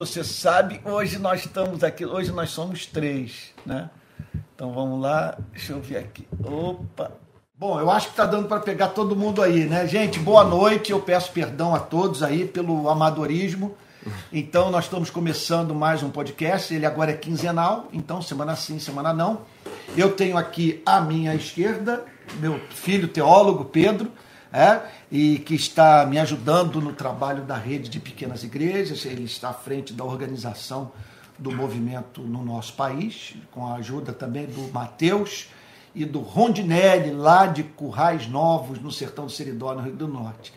Você sabe, hoje nós estamos aqui, hoje nós somos três, né? Então vamos lá, deixa eu ver aqui. Opa! Bom, eu acho que está dando para pegar todo mundo aí, né? Gente, boa noite. Eu peço perdão a todos aí pelo amadorismo. Então, nós estamos começando mais um podcast. Ele agora é quinzenal, então semana sim, semana não. Eu tenho aqui à minha esquerda meu filho teólogo, Pedro é, e que está me ajudando no trabalho da rede de pequenas igrejas. Ele está à frente da organização do movimento no nosso país, com a ajuda também do Mateus e do Rondinelli, lá de Currais Novos, no sertão do Seridó, no Rio do Norte.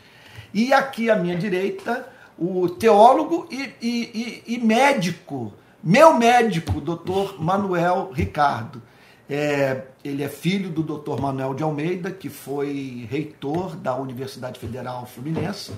E aqui à minha direita, o teólogo e, e, e, e médico, meu médico, doutor Manuel Ricardo. É, ele é filho do Dr. Manuel de Almeida, que foi reitor da Universidade Federal Fluminense,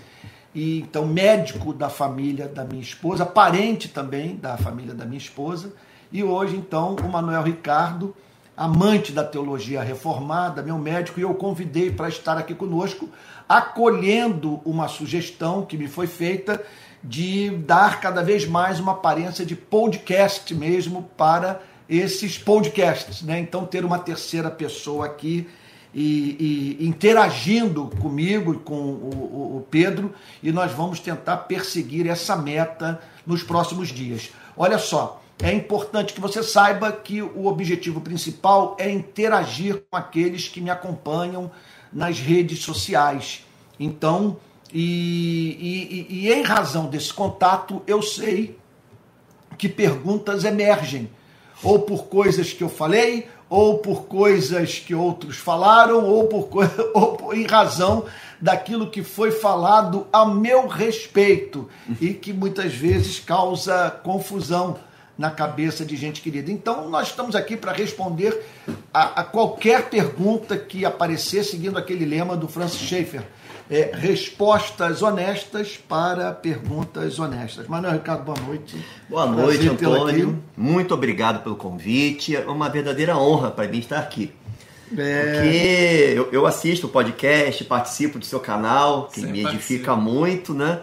e então médico da família da minha esposa, parente também da família da minha esposa, e hoje então o Manuel Ricardo, amante da teologia reformada, meu médico, e eu convidei para estar aqui conosco, acolhendo uma sugestão que me foi feita de dar cada vez mais uma aparência de podcast mesmo para esses podcasts, né? Então ter uma terceira pessoa aqui e, e interagindo comigo com o, o, Pedro e nós vamos tentar perseguir essa meta nos próximos dias. Olha só, é importante que você saiba que o objetivo principal é interagir com aqueles que me acompanham nas redes sociais. Então, e, e, e em razão desse contato, eu sei que perguntas emergem ou por coisas que eu falei, ou por coisas que outros falaram, ou por, ou em razão daquilo que foi falado a meu respeito e que muitas vezes causa confusão na cabeça de gente querida. Então, nós estamos aqui para responder a, a, qualquer pergunta que aparecer, seguindo aquele lema do Francis Schaeffer é, respostas honestas para perguntas honestas. Manuel Ricardo, boa noite. Boa noite, Antônio. Muito obrigado pelo convite. É uma verdadeira honra para mim estar aqui. É... Porque eu, eu, assisto o podcast, participo do seu canal, que Sem me edifica participa. muito, né?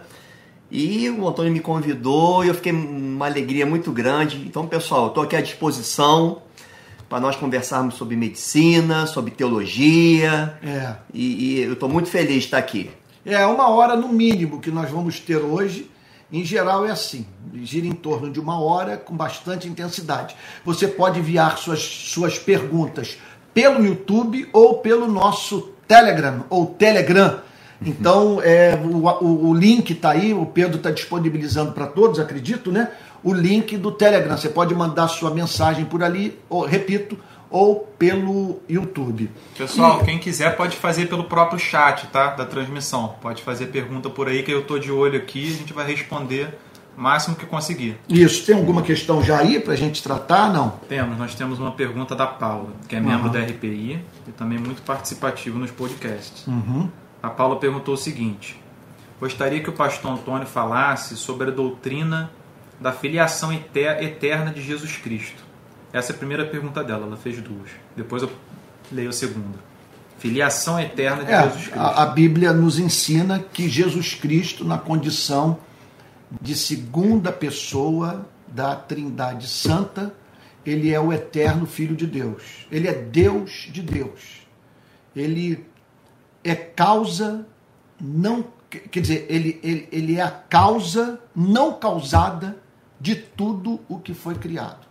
E o Antônio me convidou e eu fiquei uma alegria muito grande. Então, pessoal, eu estou aqui à disposição para nós conversarmos sobre medicina, sobre teologia. É. E, e eu estou muito feliz de estar aqui. É uma hora no mínimo que nós vamos ter hoje. Em geral é assim, gira em torno de uma hora com bastante intensidade. Você pode enviar suas, suas perguntas pelo YouTube ou pelo nosso Telegram ou Telegram. Então, é, o, o, o link está aí, o Pedro está disponibilizando para todos, acredito, né? O link do Telegram. Você pode mandar sua mensagem por ali, ou, repito, ou pelo YouTube. Pessoal, e... quem quiser pode fazer pelo próprio chat, tá? Da transmissão. Pode fazer pergunta por aí que eu tô de olho aqui, a gente vai responder o máximo que conseguir. Isso, tem alguma questão já aí para a gente tratar, não? Temos, nós temos uma pergunta da Paula, que é membro uhum. da RPI e também muito participativo nos podcasts. Uhum. A Paula perguntou o seguinte: Gostaria que o pastor Antônio falasse sobre a doutrina da filiação eterna de Jesus Cristo? Essa é a primeira pergunta dela, ela fez duas. Depois eu leio a segunda. Filiação eterna de é, Jesus Cristo. A, a Bíblia nos ensina que Jesus Cristo, na condição de segunda pessoa da Trindade Santa, ele é o eterno Filho de Deus. Ele é Deus de Deus. Ele é causa não. Quer dizer, ele, ele, ele é a causa não causada de tudo o que foi criado.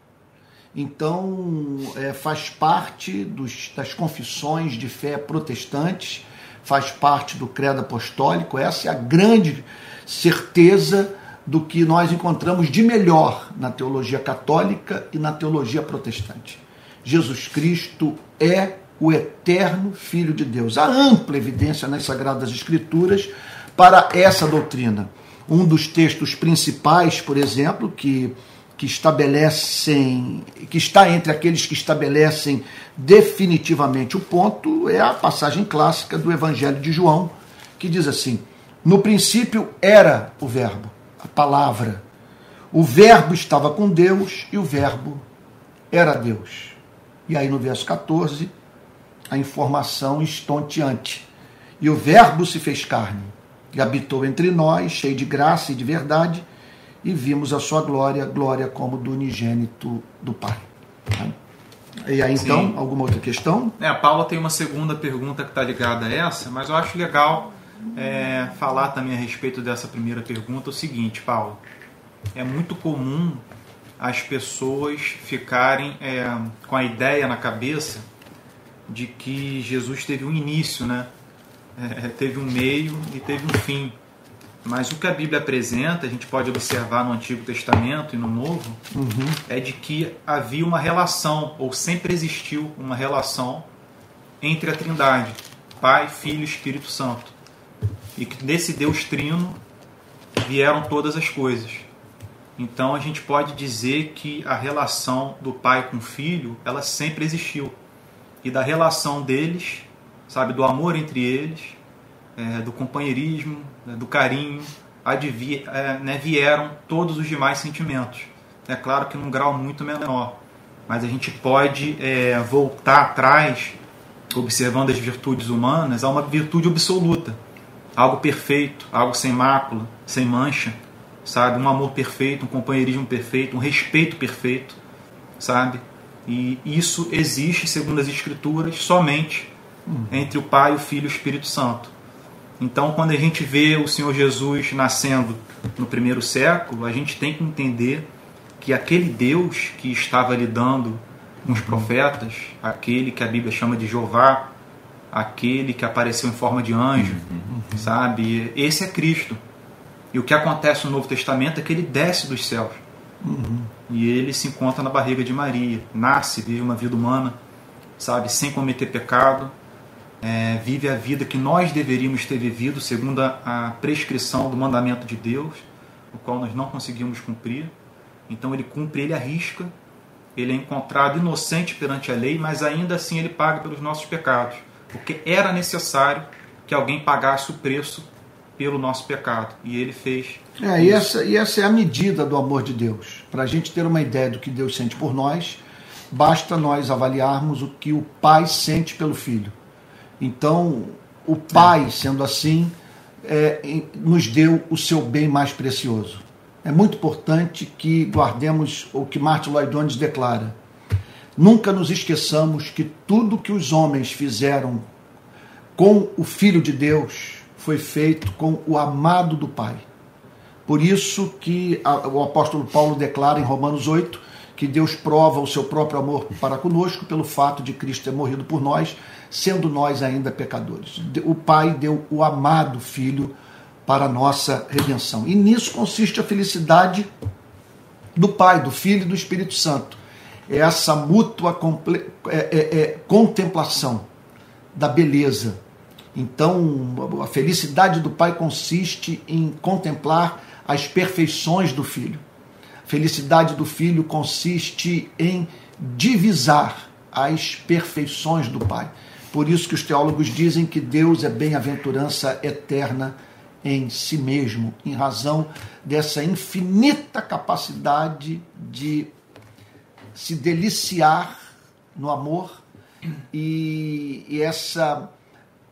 Então, é, faz parte dos, das confissões de fé protestantes, faz parte do credo apostólico, essa é a grande certeza do que nós encontramos de melhor na teologia católica e na teologia protestante. Jesus Cristo é o eterno Filho de Deus. Há ampla evidência nas Sagradas Escrituras para essa doutrina um dos textos principais, por exemplo, que, que estabelecem, que está entre aqueles que estabelecem definitivamente o ponto, é a passagem clássica do Evangelho de João, que diz assim: No princípio era o Verbo, a palavra. O Verbo estava com Deus e o Verbo era Deus. E aí no verso 14, a informação estonteante. E o Verbo se fez carne e habitou entre nós, cheio de graça e de verdade, e vimos a sua glória, glória como do unigênito do Pai. E aí então, Sim. alguma outra questão? É, a Paula tem uma segunda pergunta que está ligada a essa, mas eu acho legal é, falar também a respeito dessa primeira pergunta o seguinte, Paulo. É muito comum as pessoas ficarem é, com a ideia na cabeça de que Jesus teve um início, né? É, teve um meio e teve um fim. Mas o que a Bíblia apresenta, a gente pode observar no Antigo Testamento e no Novo, uhum. é de que havia uma relação, ou sempre existiu uma relação entre a Trindade, Pai, Filho e Espírito Santo. E que desse Deus Trino vieram todas as coisas. Então a gente pode dizer que a relação do pai com o filho, ela sempre existiu. E da relação deles, sabe, do amor entre eles, é, do companheirismo, né, do carinho, advia, é, né, vieram todos os demais sentimentos. É claro que num grau muito menor, mas a gente pode é, voltar atrás, observando as virtudes humanas, a uma virtude absoluta, algo perfeito, algo sem mácula, sem mancha, sabe? Um amor perfeito, um companheirismo perfeito, um respeito perfeito, sabe? E isso existe, segundo as Escrituras, somente hum. entre o Pai, o Filho e o Espírito Santo. Então, quando a gente vê o Senhor Jesus nascendo no primeiro século, a gente tem que entender que aquele Deus que estava lidando com os uhum. profetas, aquele que a Bíblia chama de Jeová, aquele que apareceu em forma de anjo, uhum. sabe? Esse é Cristo. E o que acontece no Novo Testamento é que ele desce dos céus. Uhum. E ele se encontra na barriga de Maria, nasce, vive uma vida humana, sabe, sem cometer pecado, é, vive a vida que nós deveríamos ter vivido segundo a, a prescrição do mandamento de Deus, o qual nós não conseguimos cumprir. Então ele cumpre, ele arrisca, ele é encontrado inocente perante a lei, mas ainda assim ele paga pelos nossos pecados, porque era necessário que alguém pagasse o preço pelo nosso pecado, e ele fez. É, e, essa, e essa é a medida do amor de Deus. Para a gente ter uma ideia do que Deus sente por nós, basta nós avaliarmos o que o Pai sente pelo Filho. Então, o Pai, sendo assim, é, nos deu o seu bem mais precioso. É muito importante que guardemos o que Martin Lloyd Jones declara. Nunca nos esqueçamos que tudo que os homens fizeram com o Filho de Deus foi feito com o amado do Pai. Por isso que o apóstolo Paulo declara em Romanos 8 que Deus prova o seu próprio amor para conosco pelo fato de Cristo ter morrido por nós, sendo nós ainda pecadores. O Pai deu o amado Filho para a nossa redenção. E nisso consiste a felicidade do Pai, do Filho e do Espírito Santo. É essa mútua é, é, é, contemplação da beleza. Então, a felicidade do Pai consiste em contemplar as perfeições do Filho Felicidade do filho consiste em divisar as perfeições do Pai. Por isso que os teólogos dizem que Deus é bem-aventurança eterna em si mesmo, em razão dessa infinita capacidade de se deliciar no amor e, e essa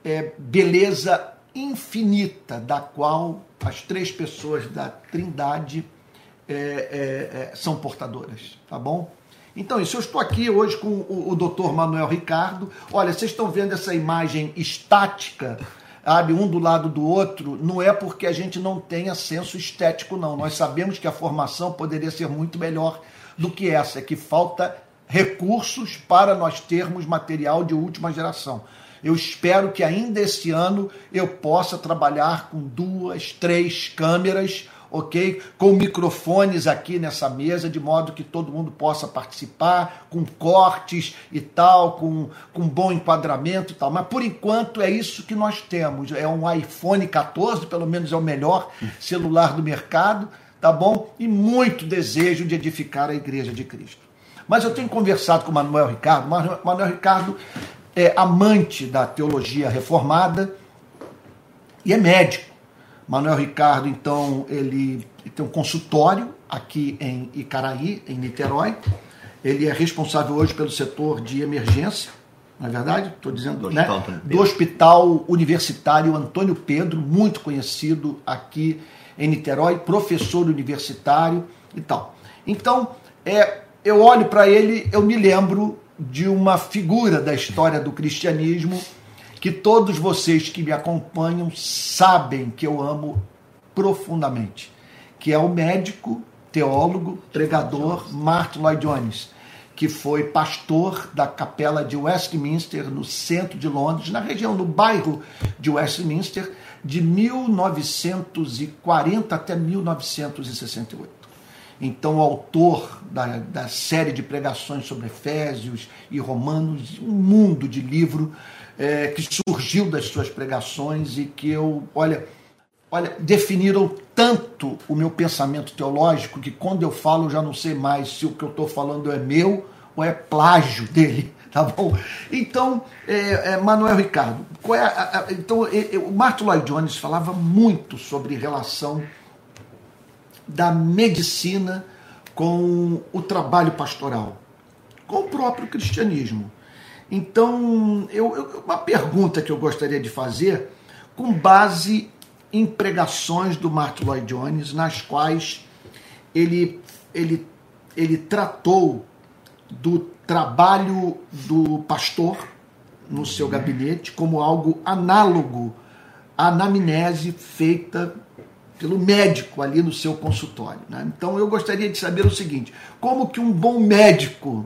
é, beleza infinita da qual as três pessoas da Trindade é, é, é, são portadoras, tá bom? Então, isso, eu estou aqui hoje com o, o doutor Manuel Ricardo. Olha, vocês estão vendo essa imagem estática, sabe, um do lado do outro, não é porque a gente não tenha senso estético, não. Nós sabemos que a formação poderia ser muito melhor do que essa, é que falta recursos para nós termos material de última geração. Eu espero que ainda esse ano eu possa trabalhar com duas, três câmeras ok? Com microfones aqui nessa mesa, de modo que todo mundo possa participar, com cortes e tal, com, com bom enquadramento e tal. Mas por enquanto é isso que nós temos. É um iPhone 14, pelo menos é o melhor celular do mercado, tá bom? E muito desejo de edificar a Igreja de Cristo. Mas eu tenho conversado com o Manuel Ricardo. Manuel Ricardo é amante da teologia reformada e é médico. Manuel Ricardo, então, ele tem um consultório aqui em Icaraí, em Niterói. Ele é responsável hoje pelo setor de emergência, na é verdade, estou dizendo, do, né? hospital do Hospital Universitário Antônio Pedro, muito conhecido aqui em Niterói, professor universitário e tal. Então, é, eu olho para ele, eu me lembro de uma figura da história do cristianismo que todos vocês que me acompanham sabem que eu amo profundamente, que é o médico, teólogo, pregador Martin Lloyd Jones, que foi pastor da capela de Westminster, no centro de Londres, na região, no bairro de Westminster, de 1940 até 1968. Então, o autor da, da série de pregações sobre Efésios e Romanos, um mundo de livro é, que surgiu das suas pregações e que eu, olha, olha, definiram tanto o meu pensamento teológico que quando eu falo eu já não sei mais se o que eu estou falando é meu ou é plágio dele, tá bom? Então, é, é, Manuel Ricardo, é a, a, então o Martin Lloyd Jones falava muito sobre relação da medicina com o trabalho pastoral, com o próprio cristianismo. Então, eu, eu, uma pergunta que eu gostaria de fazer, com base em pregações do Martin Lloyd Jones, nas quais ele, ele, ele tratou do trabalho do pastor no seu gabinete como algo análogo à anamnese feita pelo médico ali no seu consultório. Né? Então eu gostaria de saber o seguinte: como que um bom médico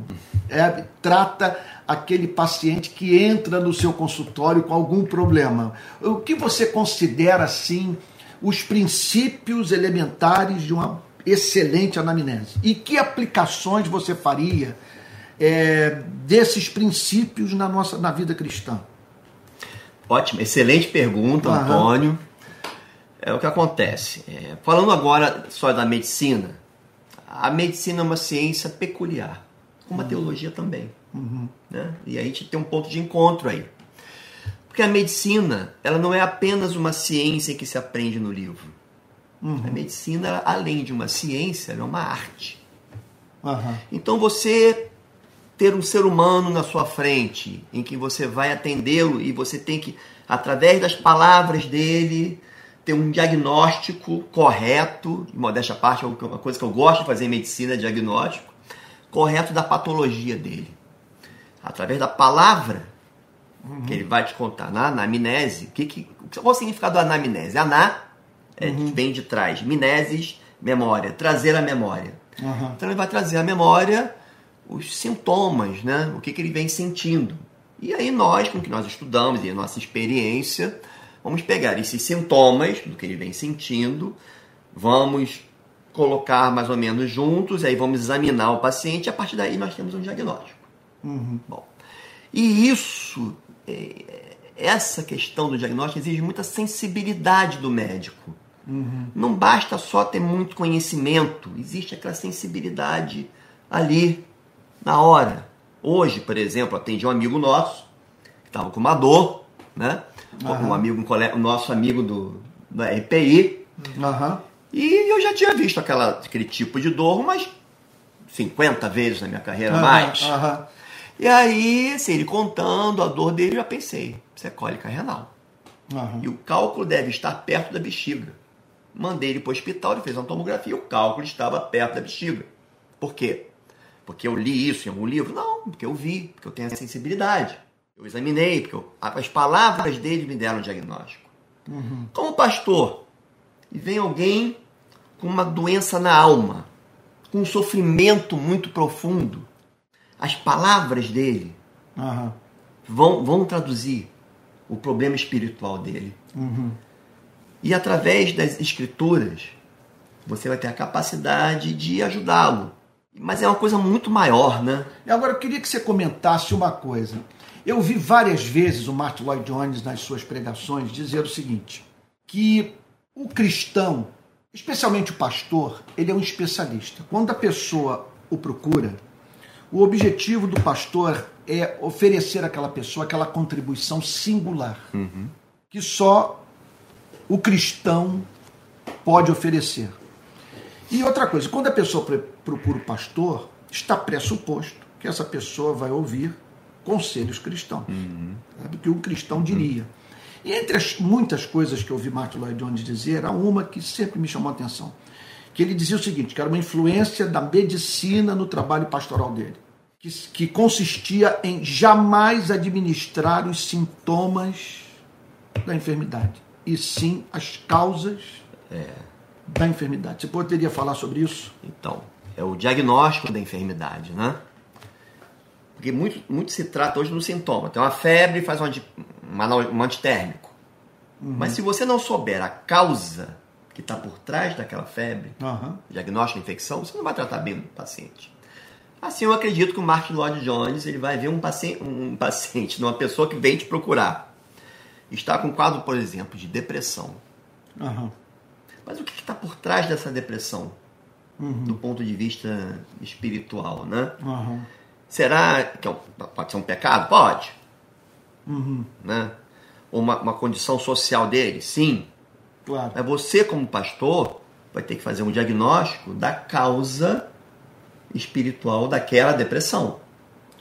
é, trata aquele paciente que entra no seu consultório com algum problema? O que você considera assim os princípios elementares de uma excelente anamnese? E que aplicações você faria é, desses princípios na nossa na vida cristã? Ótimo, excelente pergunta, Aham. Antônio é o que acontece. É, falando agora só da medicina, a medicina é uma ciência peculiar, como a uhum. teologia também. Uhum. Né? E a gente tem um ponto de encontro aí. Porque a medicina, ela não é apenas uma ciência que se aprende no livro. Uhum. A medicina, além de uma ciência, é uma arte. Então você ter um ser humano na sua frente, em que você vai atendê-lo e você tem que, através das palavras dele, ter um diagnóstico correto, modéstia à parte, é uma coisa que eu gosto de fazer em medicina, é diagnóstico, correto da patologia dele. Através da palavra uhum. que ele vai te contar na anamnese, que, que, qual o significado da anamnese? Aná é, uhum. vem de trás, mineses, memória, trazer a memória. Uhum. Então ele vai trazer a memória os sintomas, né? o que, que ele vem sentindo. E aí nós, com o que nós estudamos e a nossa experiência, Vamos pegar esses sintomas do que ele vem sentindo, vamos colocar mais ou menos juntos, aí vamos examinar o paciente e a partir daí nós temos um diagnóstico. Uhum. Bom, e isso, é, essa questão do diagnóstico exige muita sensibilidade do médico. Uhum. Não basta só ter muito conhecimento, existe aquela sensibilidade ali, na hora. Hoje, por exemplo, atendi um amigo nosso que estava com uma dor, né? uhum. um amigo, um colega, nosso amigo do, da RPI. Uhum. E eu já tinha visto aquela, aquele tipo de dor umas 50 vezes na minha carreira, mais. E aí, assim, ele contando a dor dele, eu já pensei, isso é cólica renal. E o cálculo deve estar perto da bexiga. Mandei ele para o hospital, ele fez uma tomografia, e o cálculo estava perto da bexiga. Por quê? Porque eu li isso em algum livro? Não, porque eu vi, porque eu tenho a sensibilidade. Eu examinei, porque eu, as palavras dele me deram o diagnóstico. Uhum. Como pastor, e vem alguém com uma doença na alma, com um sofrimento muito profundo, as palavras dele uhum. vão, vão traduzir o problema espiritual dele. Uhum. E através das escrituras, você vai ter a capacidade de ajudá-lo. Mas é uma coisa muito maior, né? Agora eu queria que você comentasse uma coisa. Eu vi várias vezes o Martin Lloyd Jones nas suas pregações dizer o seguinte: que o cristão, especialmente o pastor, ele é um especialista. Quando a pessoa o procura, o objetivo do pastor é oferecer àquela pessoa aquela contribuição singular uhum. que só o cristão pode oferecer. E outra coisa, quando a pessoa procura o pastor, está pressuposto que essa pessoa vai ouvir conselhos cristãos, uhum. sabe, que um cristão diria. E entre as muitas coisas que eu ouvi Martin Lloyd Jones dizer, há uma que sempre me chamou a atenção. Que ele dizia o seguinte, que era uma influência da medicina no trabalho pastoral dele. Que, que consistia em jamais administrar os sintomas da enfermidade, e sim as causas é. da enfermidade. Você poderia falar sobre isso? Então, é o diagnóstico da enfermidade, né? Porque muito, muito se trata hoje do sintoma. Tem uma febre, faz um, um antitérmico. Uhum. Mas se você não souber a causa que está por trás daquela febre, uhum. diagnóstico de infecção, você não vai tratar bem o paciente. Assim, eu acredito que o Mark Lloyd Jones ele vai ver um paciente, um paciente, uma pessoa que vem te procurar, está com um quadro, por exemplo, de depressão. Uhum. Mas o que está por trás dessa depressão, uhum. do ponto de vista espiritual, né? Uhum. Será que é pode ser um pecado? Pode. Uhum. Né? Uma, uma condição social dele? Sim. Claro. Mas você, como pastor, vai ter que fazer um diagnóstico da causa espiritual daquela depressão.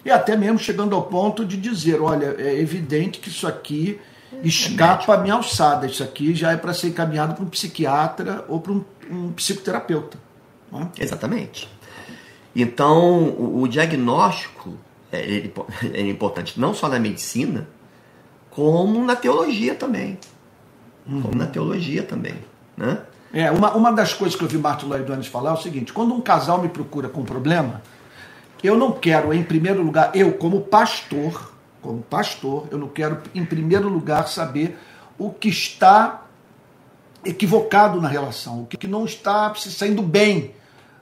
E até mesmo chegando ao ponto de dizer: olha, é evidente que isso aqui escapa a minha alçada, isso aqui já é para ser encaminhado para um psiquiatra ou para um, um psicoterapeuta. É? Exatamente. Então, o, o diagnóstico é, é importante não só na medicina, como na teologia também. Uhum. Como na teologia também. Né? É, uma, uma das coisas que eu vi Martin Lloyd Jones falar é o seguinte: quando um casal me procura com um problema, eu não quero, em primeiro lugar, eu como pastor, como pastor, eu não quero, em primeiro lugar, saber o que está equivocado na relação, o que não está se saindo bem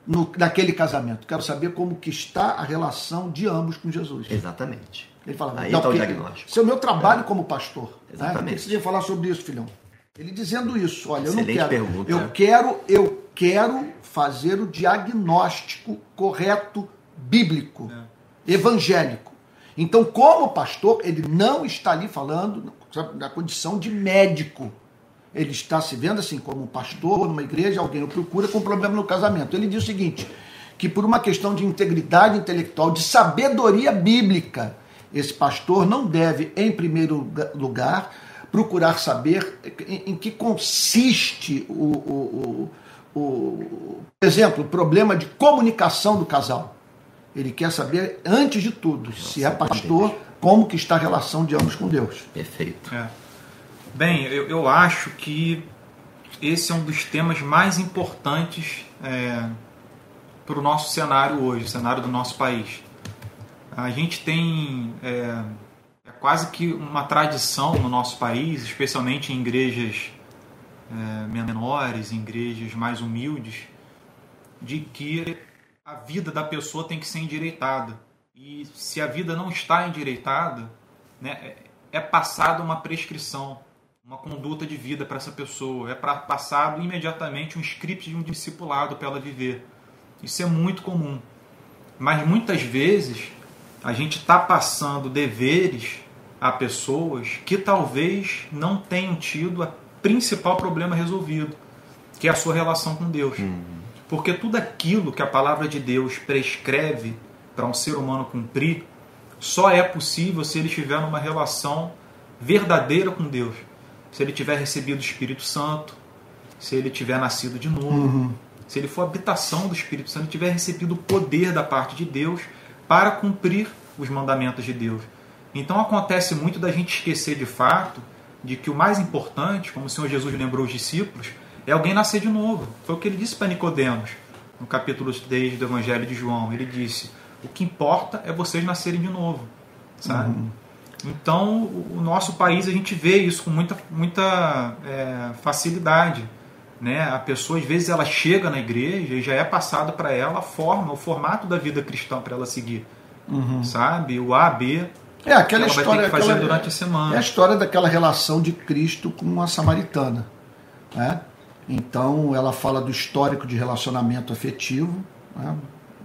no, naquele casamento. Quero saber como que está a relação de ambos com Jesus. Exatamente. Ele fala, Aí está o diagnóstico. Esse é o meu trabalho é. como pastor. Né? Exatamente. Né? Precisa falar sobre isso, filhão. Ele dizendo isso, olha, Excelente eu não quero. Pergunta. Eu quero, eu quero fazer o diagnóstico correto bíblico, é. evangélico. Então, como pastor, ele não está ali falando da condição de médico. Ele está se vendo assim como um pastor numa igreja, alguém o procura com problema no casamento. Ele diz o seguinte: que por uma questão de integridade intelectual, de sabedoria bíblica, esse pastor não deve, em primeiro lugar, procurar saber em, em que consiste o, o, o, o, por exemplo, o problema de comunicação do casal. Ele quer saber, antes de tudo, se é pastor, como que está a relação de ambos com Deus. Perfeito. É. Bem, eu, eu acho que esse é um dos temas mais importantes é, para o nosso cenário hoje, o cenário do nosso país. A gente tem é, quase que uma tradição no nosso país, especialmente em igrejas é, menores, em igrejas mais humildes, de que a vida da pessoa tem que ser endireitada. E se a vida não está endireitada, né, é, é passada uma prescrição uma conduta de vida para essa pessoa, é para passado imediatamente um script de um discipulado para ela viver. Isso é muito comum. Mas muitas vezes a gente está passando deveres a pessoas que talvez não tenham tido o principal problema resolvido, que é a sua relação com Deus. Uhum. Porque tudo aquilo que a palavra de Deus prescreve para um ser humano cumprir, só é possível se ele estiver numa relação verdadeira com Deus se ele tiver recebido o Espírito Santo, se ele tiver nascido de novo, uhum. se ele for habitação do Espírito Santo, tiver recebido o poder da parte de Deus para cumprir os mandamentos de Deus. Então acontece muito da gente esquecer de fato de que o mais importante, como o Senhor Jesus lembrou os discípulos, é alguém nascer de novo. Foi o que ele disse para Nicodemos, no capítulo 3 do Evangelho de João. Ele disse: "O que importa é vocês nascerem de novo", sabe? Uhum. Então, o nosso país, a gente vê isso com muita, muita é, facilidade. Né? A pessoa, às vezes, ela chega na igreja e já é passado para ela a forma, o formato da vida cristã para ela seguir. Uhum. Sabe? O A, B. É aquela que história. aquela, durante a semana. É a história daquela relação de Cristo com a samaritana. Né? Então, ela fala do histórico de relacionamento afetivo, né?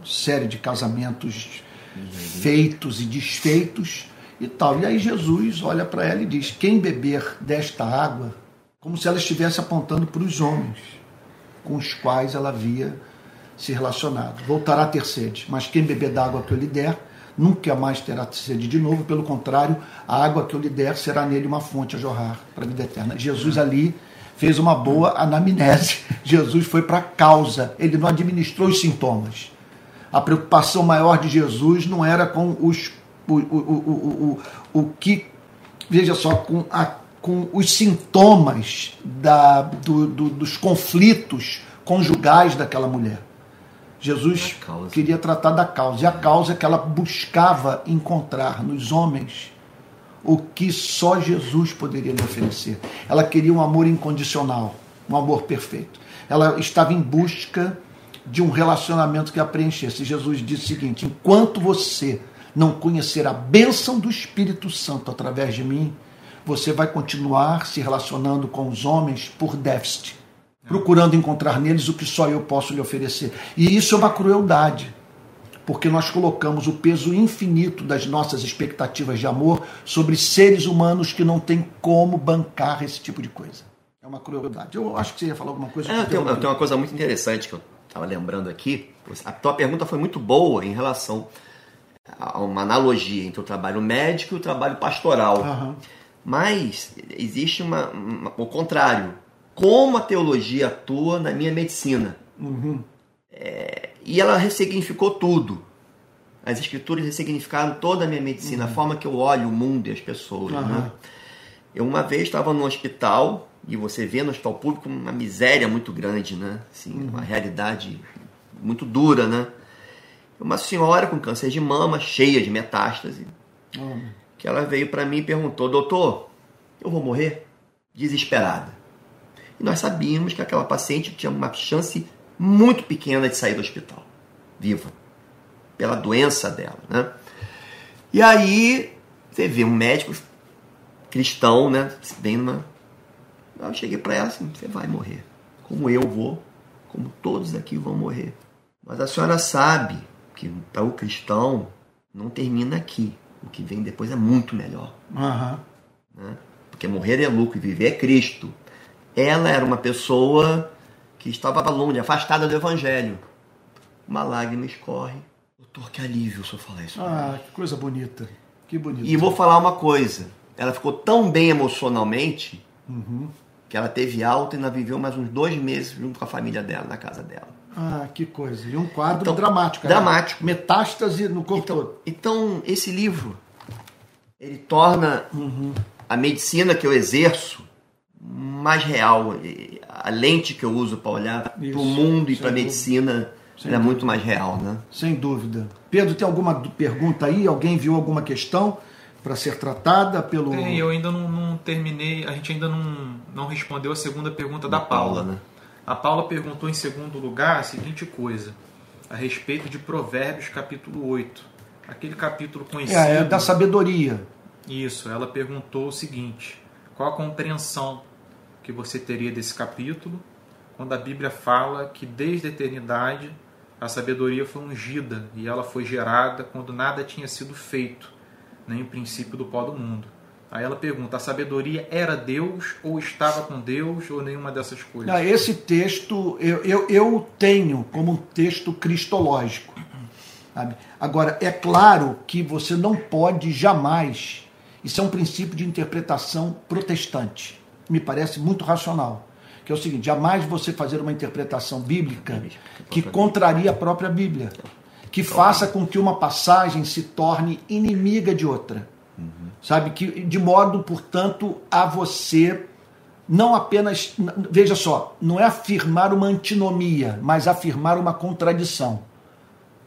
série de casamentos uhum. feitos e desfeitos e tal. E aí Jesus olha para ela e diz: Quem beber desta água, como se ela estivesse apontando para os homens com os quais ela havia se relacionado. Voltará a ter sede, mas quem beber da água que eu lhe der, nunca mais terá sede de novo, pelo contrário, a água que eu lhe der será nele uma fonte a jorrar para a vida eterna. Jesus ali fez uma boa anamnese. Jesus foi para a causa, ele não administrou os sintomas. A preocupação maior de Jesus não era com os o, o, o, o, que, veja só, com, a, com os sintomas da, do, do, dos conflitos conjugais daquela mulher. Jesus queria tratar da causa. E a causa é que ela buscava encontrar nos homens o que só Jesus poderia lhe oferecer. Ela queria um amor incondicional, um amor perfeito. Ela estava em busca de um relacionamento que a preenchesse. Jesus disse o seguinte: enquanto você não conhecer a bênção do Espírito Santo através de mim, você vai continuar se relacionando com os homens por déficit, procurando encontrar neles o que só eu posso lhe oferecer. E isso é uma crueldade, porque nós colocamos o peso infinito das nossas expectativas de amor sobre seres humanos que não têm como bancar esse tipo de coisa. É uma crueldade. Eu acho que você ia falar alguma coisa. É, eu, tenho, eu tenho uma coisa muito interessante que eu estava lembrando aqui. A tua pergunta foi muito boa em relação a uma analogia entre o trabalho médico e o trabalho pastoral. Uhum. Mas existe uma, uma, o contrário. Como a teologia atua na minha medicina. Uhum. É, e ela ressignificou tudo. As escrituras ressignificaram toda a minha medicina, uhum. a forma que eu olho o mundo e as pessoas. Né? Eu uma vez estava no hospital, e você vê no hospital público uma miséria muito grande, né? Assim, Uma realidade muito dura, né? uma senhora com câncer de mama, cheia de metástase, uhum. que ela veio para mim e perguntou: Doutor, eu vou morrer? Desesperada. E nós sabíamos que aquela paciente tinha uma chance muito pequena de sair do hospital, viva, pela doença dela, né? E aí você vê um médico cristão, né? Bem numa. Eu cheguei para ela assim: você vai morrer, como eu vou, como todos aqui vão morrer. Mas a senhora sabe que para o cristão não termina aqui. O que vem depois é muito melhor. Uhum. Né? Porque morrer é lucro e viver é Cristo. Ela era uma pessoa que estava longe, afastada do Evangelho. Uma lágrima escorre. Doutor, que alívio o senhor falar isso. Ah, que coisa bonita. Que bonito. E vou falar uma coisa. Ela ficou tão bem emocionalmente uhum. que ela teve alta e ainda viveu mais uns dois meses junto com a família dela, na casa dela. Ah, que coisa. E um quadro então, dramático. Dramático. Né? Metástase no corpo então, todo. Então, esse livro, ele torna uhum. a medicina que eu exerço mais real. A lente que eu uso para olhar para o mundo e para a medicina é muito mais real, né? Sem dúvida. Pedro, tem alguma pergunta aí? Alguém viu alguma questão para ser tratada pelo... Tem, eu ainda não, não, terminei, a gente ainda não, não respondeu a segunda pergunta da, da Paula, Paula né? A Paula perguntou em segundo lugar a seguinte coisa, a respeito de Provérbios capítulo 8, aquele capítulo conhecido. É, é da sabedoria. Isso, ela perguntou o seguinte: qual a compreensão que você teria desse capítulo, quando a Bíblia fala que desde a eternidade a sabedoria foi ungida e ela foi gerada quando nada tinha sido feito, nem o princípio do pó do mundo. Aí ela pergunta: a sabedoria era Deus ou estava com Deus ou nenhuma dessas coisas? Não, esse texto eu, eu, eu tenho como um texto cristológico. Sabe? Agora, é claro que você não pode jamais. Isso é um princípio de interpretação protestante. Me parece muito racional. Que é o seguinte: jamais você fazer uma interpretação bíblica que contraria a própria Bíblia. Que faça com que uma passagem se torne inimiga de outra Uhum. Sabe? que De modo, portanto, a você não apenas. Veja só, não é afirmar uma antinomia, mas afirmar uma contradição.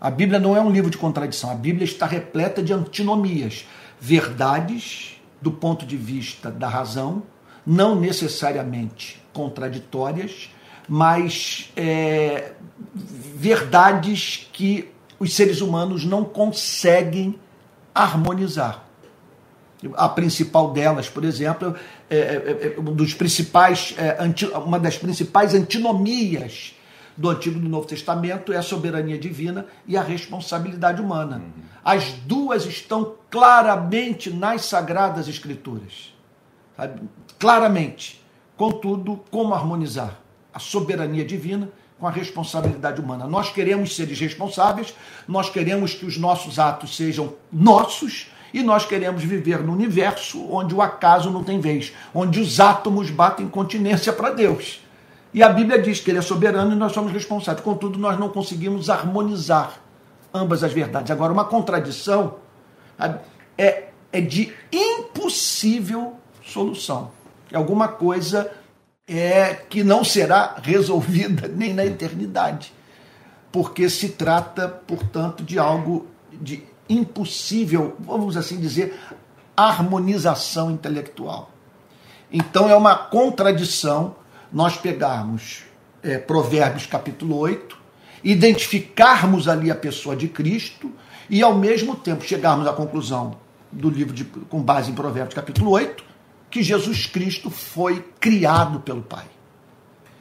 A Bíblia não é um livro de contradição, a Bíblia está repleta de antinomias, verdades do ponto de vista da razão, não necessariamente contraditórias, mas é, verdades que os seres humanos não conseguem harmonizar. A principal delas, por exemplo, é, é, é, um dos principais, é, anti, uma das principais antinomias do Antigo e do Novo Testamento é a soberania divina e a responsabilidade humana. Uhum. As duas estão claramente nas Sagradas Escrituras. Sabe? Claramente. Contudo, como harmonizar a soberania divina com a responsabilidade humana. Nós queremos seres responsáveis, nós queremos que os nossos atos sejam nossos e nós queremos viver no universo onde o acaso não tem vez, onde os átomos batem continência para Deus. E a Bíblia diz que ele é soberano e nós somos responsáveis. Contudo, nós não conseguimos harmonizar ambas as verdades. Agora, uma contradição é, é de impossível solução. É alguma coisa é, que não será resolvida nem na eternidade. Porque se trata, portanto, de algo de impossível, vamos assim dizer, harmonização intelectual. Então é uma contradição nós pegarmos é, Provérbios capítulo 8, identificarmos ali a pessoa de Cristo e ao mesmo tempo chegarmos à conclusão do livro de, com base em Provérbios capítulo 8, que Jesus Cristo foi criado pelo Pai.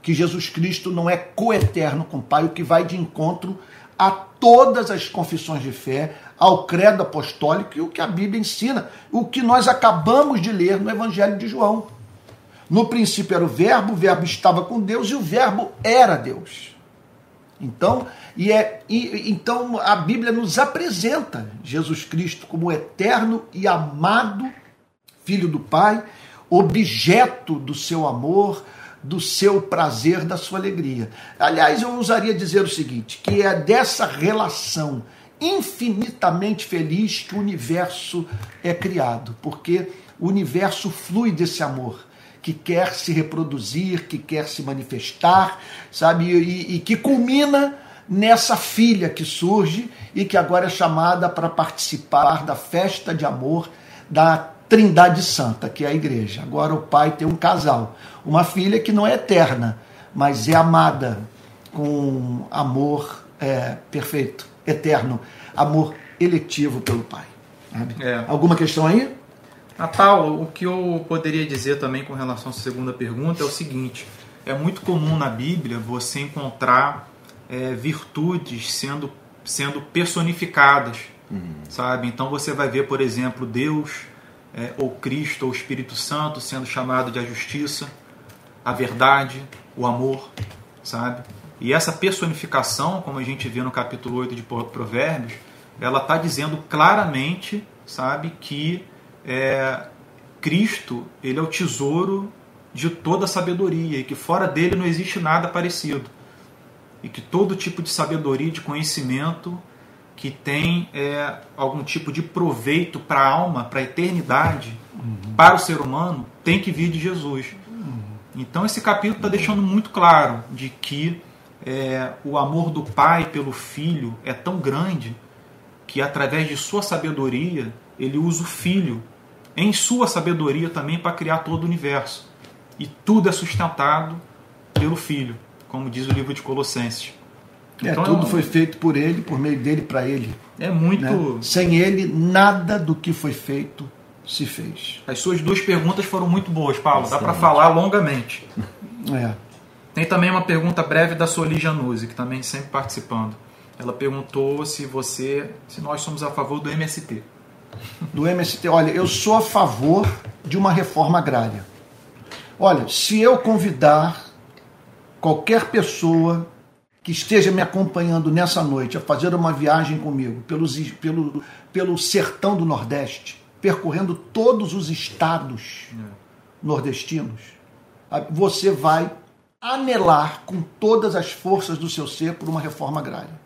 Que Jesus Cristo não é coeterno com o Pai, o que vai de encontro a todas as confissões de fé, ao credo apostólico e o que a Bíblia ensina, o que nós acabamos de ler no Evangelho de João. No princípio era o Verbo, o Verbo estava com Deus e o Verbo era Deus. Então, e é, e, então a Bíblia nos apresenta Jesus Cristo como eterno e amado Filho do Pai, objeto do seu amor, do seu prazer, da sua alegria. Aliás, eu ousaria dizer o seguinte: que é dessa relação infinitamente feliz que o universo é criado, porque o universo flui desse amor que quer se reproduzir, que quer se manifestar, sabe, e, e que culmina nessa filha que surge e que agora é chamada para participar da festa de amor da Trindade Santa, que é a igreja. Agora o pai tem um casal, uma filha que não é eterna, mas é amada com amor é, perfeito, eterno, amor eletivo pelo pai. É. Alguma questão aí? Natal, o que eu poderia dizer também com relação à segunda pergunta é o seguinte: é muito comum na Bíblia você encontrar é, virtudes sendo, sendo personificadas, uhum. sabe? Então você vai ver, por exemplo, Deus é, ou Cristo ou Espírito Santo sendo chamado de a justiça, a verdade, o amor, sabe? E essa personificação, como a gente vê no capítulo 8 de Provérbios, ela está dizendo claramente, sabe, que é, Cristo ele é o tesouro de toda a sabedoria e que fora dele não existe nada parecido. E que todo tipo de sabedoria, de conhecimento que tem é, algum tipo de proveito para a alma, para a eternidade, uhum. para o ser humano, tem que vir de Jesus. Uhum. Então esse capítulo está deixando muito claro de que é, o amor do pai pelo filho é tão grande que através de sua sabedoria ele usa o filho em sua sabedoria também para criar todo o universo. E tudo é sustentado pelo filho, como diz o livro de Colossenses. É, então, tudo foi feito por ele, por meio dele, para ele. É muito. Né? Sem ele, nada do que foi feito se fez. As suas duas perguntas foram muito boas, Paulo. Dá para falar longamente. É. Tem também uma pergunta breve da Soli Januzzi, que também sempre participando. Ela perguntou se você, se nós somos a favor do MST. Do MST, olha, eu sou a favor de uma reforma agrária. Olha, se eu convidar qualquer pessoa que esteja me acompanhando nessa noite a fazer uma viagem comigo pelos, pelo, pelo sertão do Nordeste, percorrendo todos os estados nordestinos, você vai anelar com todas as forças do seu ser por uma reforma agrária.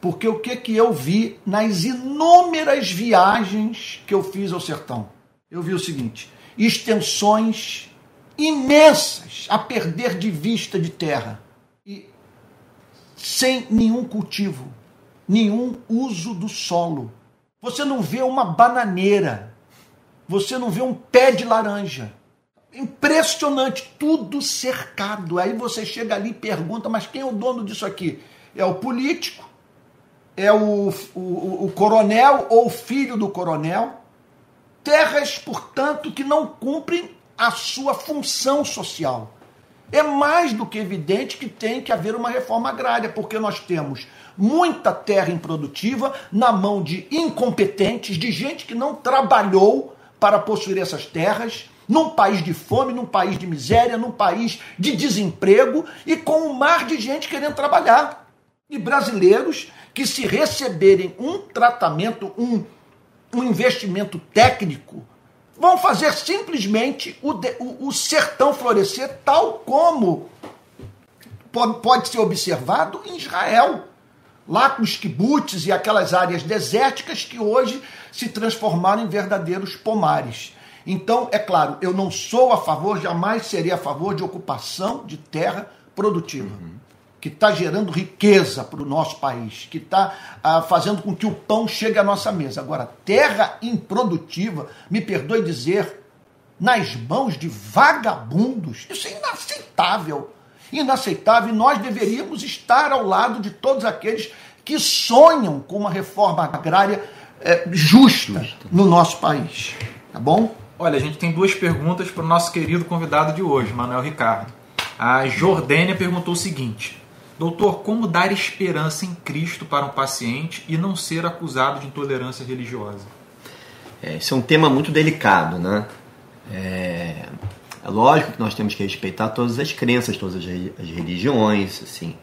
Porque o que, que eu vi nas inúmeras viagens que eu fiz ao sertão? Eu vi o seguinte: extensões imensas a perder de vista de terra sem nenhum cultivo, nenhum uso do solo. Você não vê uma bananeira, você não vê um pé de laranja. Impressionante, tudo cercado. Aí você chega ali e pergunta: mas quem é o dono disso aqui? É o político? É o, o, o coronel ou filho do coronel? Terras, portanto, que não cumprem a sua função social é mais do que evidente que tem que haver uma reforma agrária, porque nós temos muita terra improdutiva na mão de incompetentes, de gente que não trabalhou para possuir essas terras, num país de fome, num país de miséria, num país de desemprego e com um mar de gente querendo trabalhar. E brasileiros que, se receberem um tratamento, um, um investimento técnico, vão fazer simplesmente o, o, o sertão florescer, tal como pode, pode ser observado em Israel lá com os kibbutz e aquelas áreas desérticas que hoje se transformaram em verdadeiros pomares. Então, é claro, eu não sou a favor, jamais serei a favor de ocupação de terra produtiva, uhum. Que está gerando riqueza para o nosso país, que está ah, fazendo com que o pão chegue à nossa mesa. Agora, terra improdutiva, me perdoe dizer, nas mãos de vagabundos, isso é inaceitável inaceitável e nós deveríamos estar ao lado de todos aqueles que sonham com uma reforma agrária é, justa no nosso país. Tá bom? Olha, a gente tem duas perguntas para o nosso querido convidado de hoje, Manuel Ricardo. A Jordânia perguntou o seguinte: Doutor, como dar esperança em Cristo para um paciente e não ser acusado de intolerância religiosa? É, esse é um tema muito delicado, né? É, é lógico que nós temos que respeitar todas as crenças, todas as religiões, assim.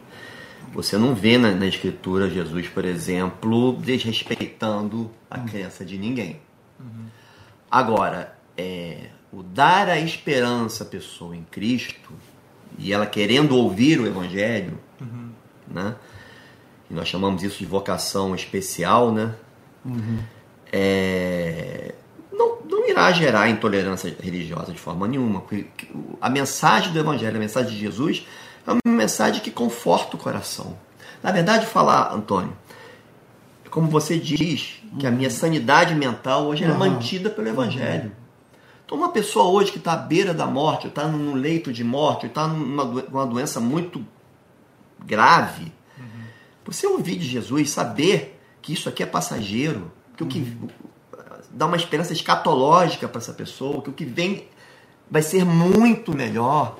Você não vê na, na escritura Jesus, por exemplo, desrespeitando a uhum. crença de ninguém. Uhum. Agora, é, o dar a esperança à pessoa em Cristo e ela querendo ouvir o Evangelho. Né? E nós chamamos isso de vocação especial, né? Uhum. É, não irá gerar intolerância religiosa de forma nenhuma. A mensagem do Evangelho, a mensagem de Jesus, é uma mensagem que conforta o coração. Na verdade, falar, Antônio, como você diz, que a minha sanidade mental hoje é mantida pelo Evangelho. Então, uma pessoa hoje que está à beira da morte, está no leito de morte, está numa uma doença muito grave, uhum. você ouvir de Jesus, saber que isso aqui é passageiro, que o que uhum dar uma esperança escatológica para essa pessoa, que o que vem vai ser muito melhor,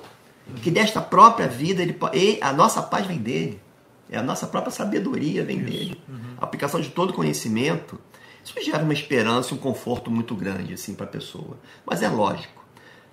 que desta própria vida ele, a nossa paz vem dele, é a nossa própria sabedoria vem Isso. dele, uhum. a aplicação de todo conhecimento. Isso gera uma esperança, um conforto muito grande assim para a pessoa. Mas é lógico.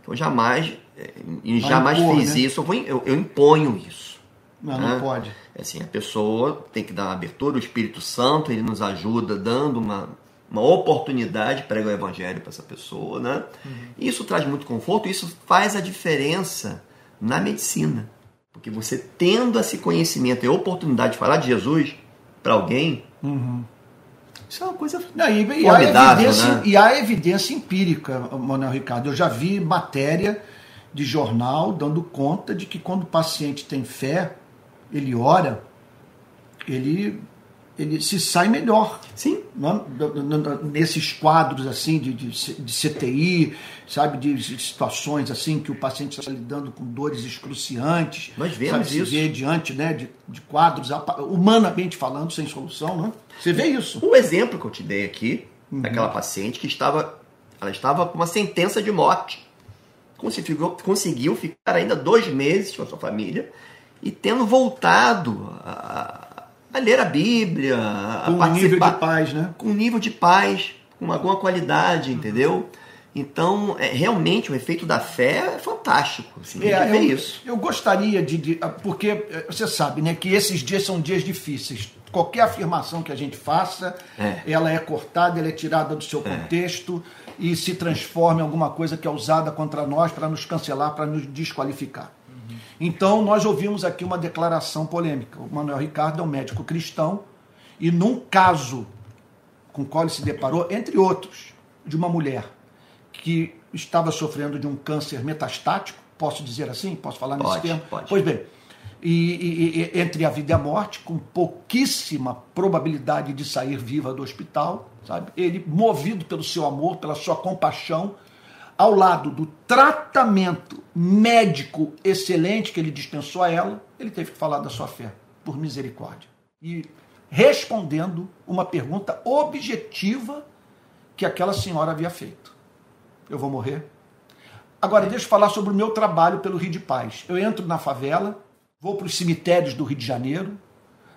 Eu jamais, eh, jamais impor, fiz né? isso. Eu, eu, eu, imponho isso. Não, né? não pode. É assim, a pessoa tem que dar uma abertura. O Espírito Santo ele nos ajuda dando uma uma oportunidade para pregar o evangelho para essa pessoa, né? Uhum. Isso traz muito conforto, isso faz a diferença na medicina. Porque você tendo esse conhecimento e a oportunidade de falar de Jesus para alguém, uhum. isso é uma coisa Não, e, e, há evidência, né? e há evidência empírica, Manuel Ricardo. Eu já vi matéria de jornal dando conta de que quando o paciente tem fé, ele ora, ele ele se sai melhor. Sim. Não? Nesses quadros assim de, de, de, CTI, sabe, de situações assim que o paciente está lidando com dores excruciantes. Nós vemos sabe, isso. Se vê diante né, de, de quadros, humanamente falando, sem solução, né? Você vê isso. O exemplo que eu te dei aqui, uhum. daquela paciente que estava, ela estava com uma sentença de morte. Conseguiu, conseguiu ficar ainda dois meses com a sua família e tendo voltado a a ler a Bíblia, com a um nível de paz, né? Com um nível de paz, com alguma qualidade, entendeu? Então, é, realmente, o efeito da fé é fantástico. Assim, é, eu, isso. eu gostaria de, de, Porque é, você sabe né, que esses dias são dias difíceis. Qualquer afirmação que a gente faça, é. ela é cortada, ela é tirada do seu é. contexto e se transforma em alguma coisa que é usada contra nós para nos cancelar, para nos desqualificar. Então, nós ouvimos aqui uma declaração polêmica. O Manuel Ricardo é um médico cristão e, num caso com o qual ele se deparou, entre outros, de uma mulher que estava sofrendo de um câncer metastático, posso dizer assim? Posso falar nesse pode, termo? Pode. Pois bem, e, e, e, entre a vida e a morte, com pouquíssima probabilidade de sair viva do hospital, sabe? Ele, movido pelo seu amor, pela sua compaixão, ao lado do tratamento médico excelente que ele dispensou a ela, ele teve que falar da sua fé, por misericórdia. E respondendo uma pergunta objetiva que aquela senhora havia feito: Eu vou morrer? Agora, deixa eu falar sobre o meu trabalho pelo Rio de Paz. Eu entro na favela, vou para os cemitérios do Rio de Janeiro,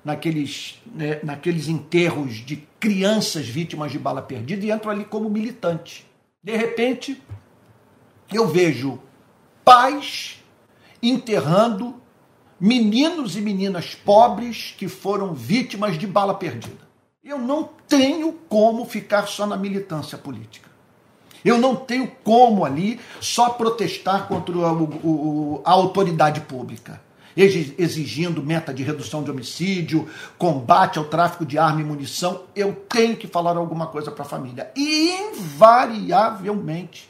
naqueles, né, naqueles enterros de crianças vítimas de bala perdida, e entro ali como militante. De repente, eu vejo pais enterrando meninos e meninas pobres que foram vítimas de bala perdida. Eu não tenho como ficar só na militância política. Eu não tenho como ali só protestar contra o, o, a autoridade pública, exigindo meta de redução de homicídio, combate ao tráfico de arma e munição. Eu tenho que falar alguma coisa para a família. E, invariavelmente,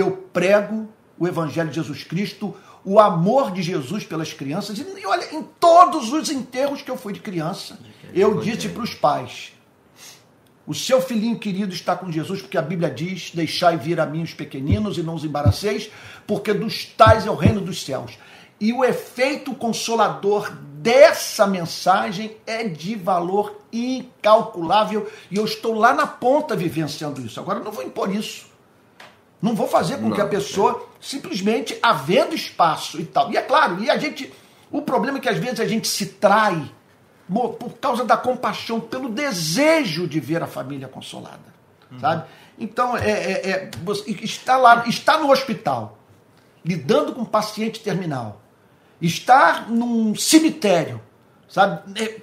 eu prego o Evangelho de Jesus Cristo, o amor de Jesus pelas crianças. E olha, em todos os enterros que eu fui de criança, eu disse para os pais: o seu filhinho querido está com Jesus, porque a Bíblia diz: Deixai vir a mim os pequeninos e não os embaraceis, porque dos tais é o reino dos céus. E o efeito consolador dessa mensagem é de valor incalculável, e eu estou lá na ponta vivenciando isso. Agora, não vou impor isso. Não vou fazer com não, que a pessoa simplesmente havendo espaço e tal. E é claro, e a gente. O problema é que às vezes a gente se trai por causa da compaixão, pelo desejo de ver a família consolada. Uhum. Sabe? Então, é, é, é, está lá, está no hospital, lidando com um paciente terminal, estar num cemitério, sabe? É,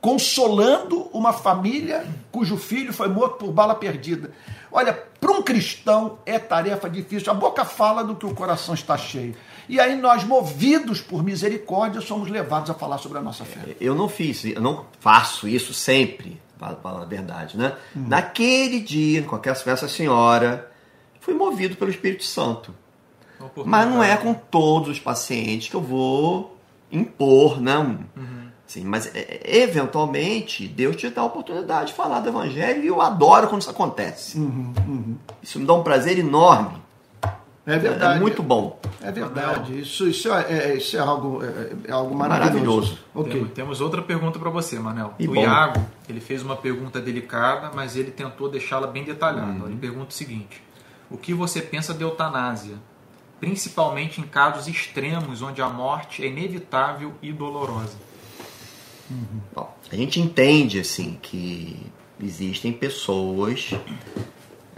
consolando uma família cujo filho foi morto por bala perdida. Olha, para um cristão é tarefa difícil. A boca fala do que o coração está cheio. E aí nós, movidos por misericórdia, somos levados a falar sobre a nossa fé. Eu não fiz, eu não faço isso sempre, para falar a verdade, né? Hum. Naquele dia, com essa senhora, fui movido pelo Espírito Santo. Mas não é com todos os pacientes que eu vou impor, não. Uhum. Sim, mas é, eventualmente Deus te dá a oportunidade de falar do Evangelho e eu adoro quando isso acontece. Uhum, uhum. Isso me dá um prazer enorme. É verdade. É, muito bom. É verdade. Isso, isso, é, é isso é, algo, é, é algo maravilhoso. maravilhoso. Okay. Temos, temos, outra pergunta para você, Manel. E o bom. Iago, ele fez uma pergunta delicada, mas ele tentou deixá-la bem detalhada. Uhum. Ele pergunta o seguinte: O que você pensa de eutanásia? Principalmente em casos extremos onde a morte é inevitável e dolorosa. Uhum. Bom, a gente entende assim que existem pessoas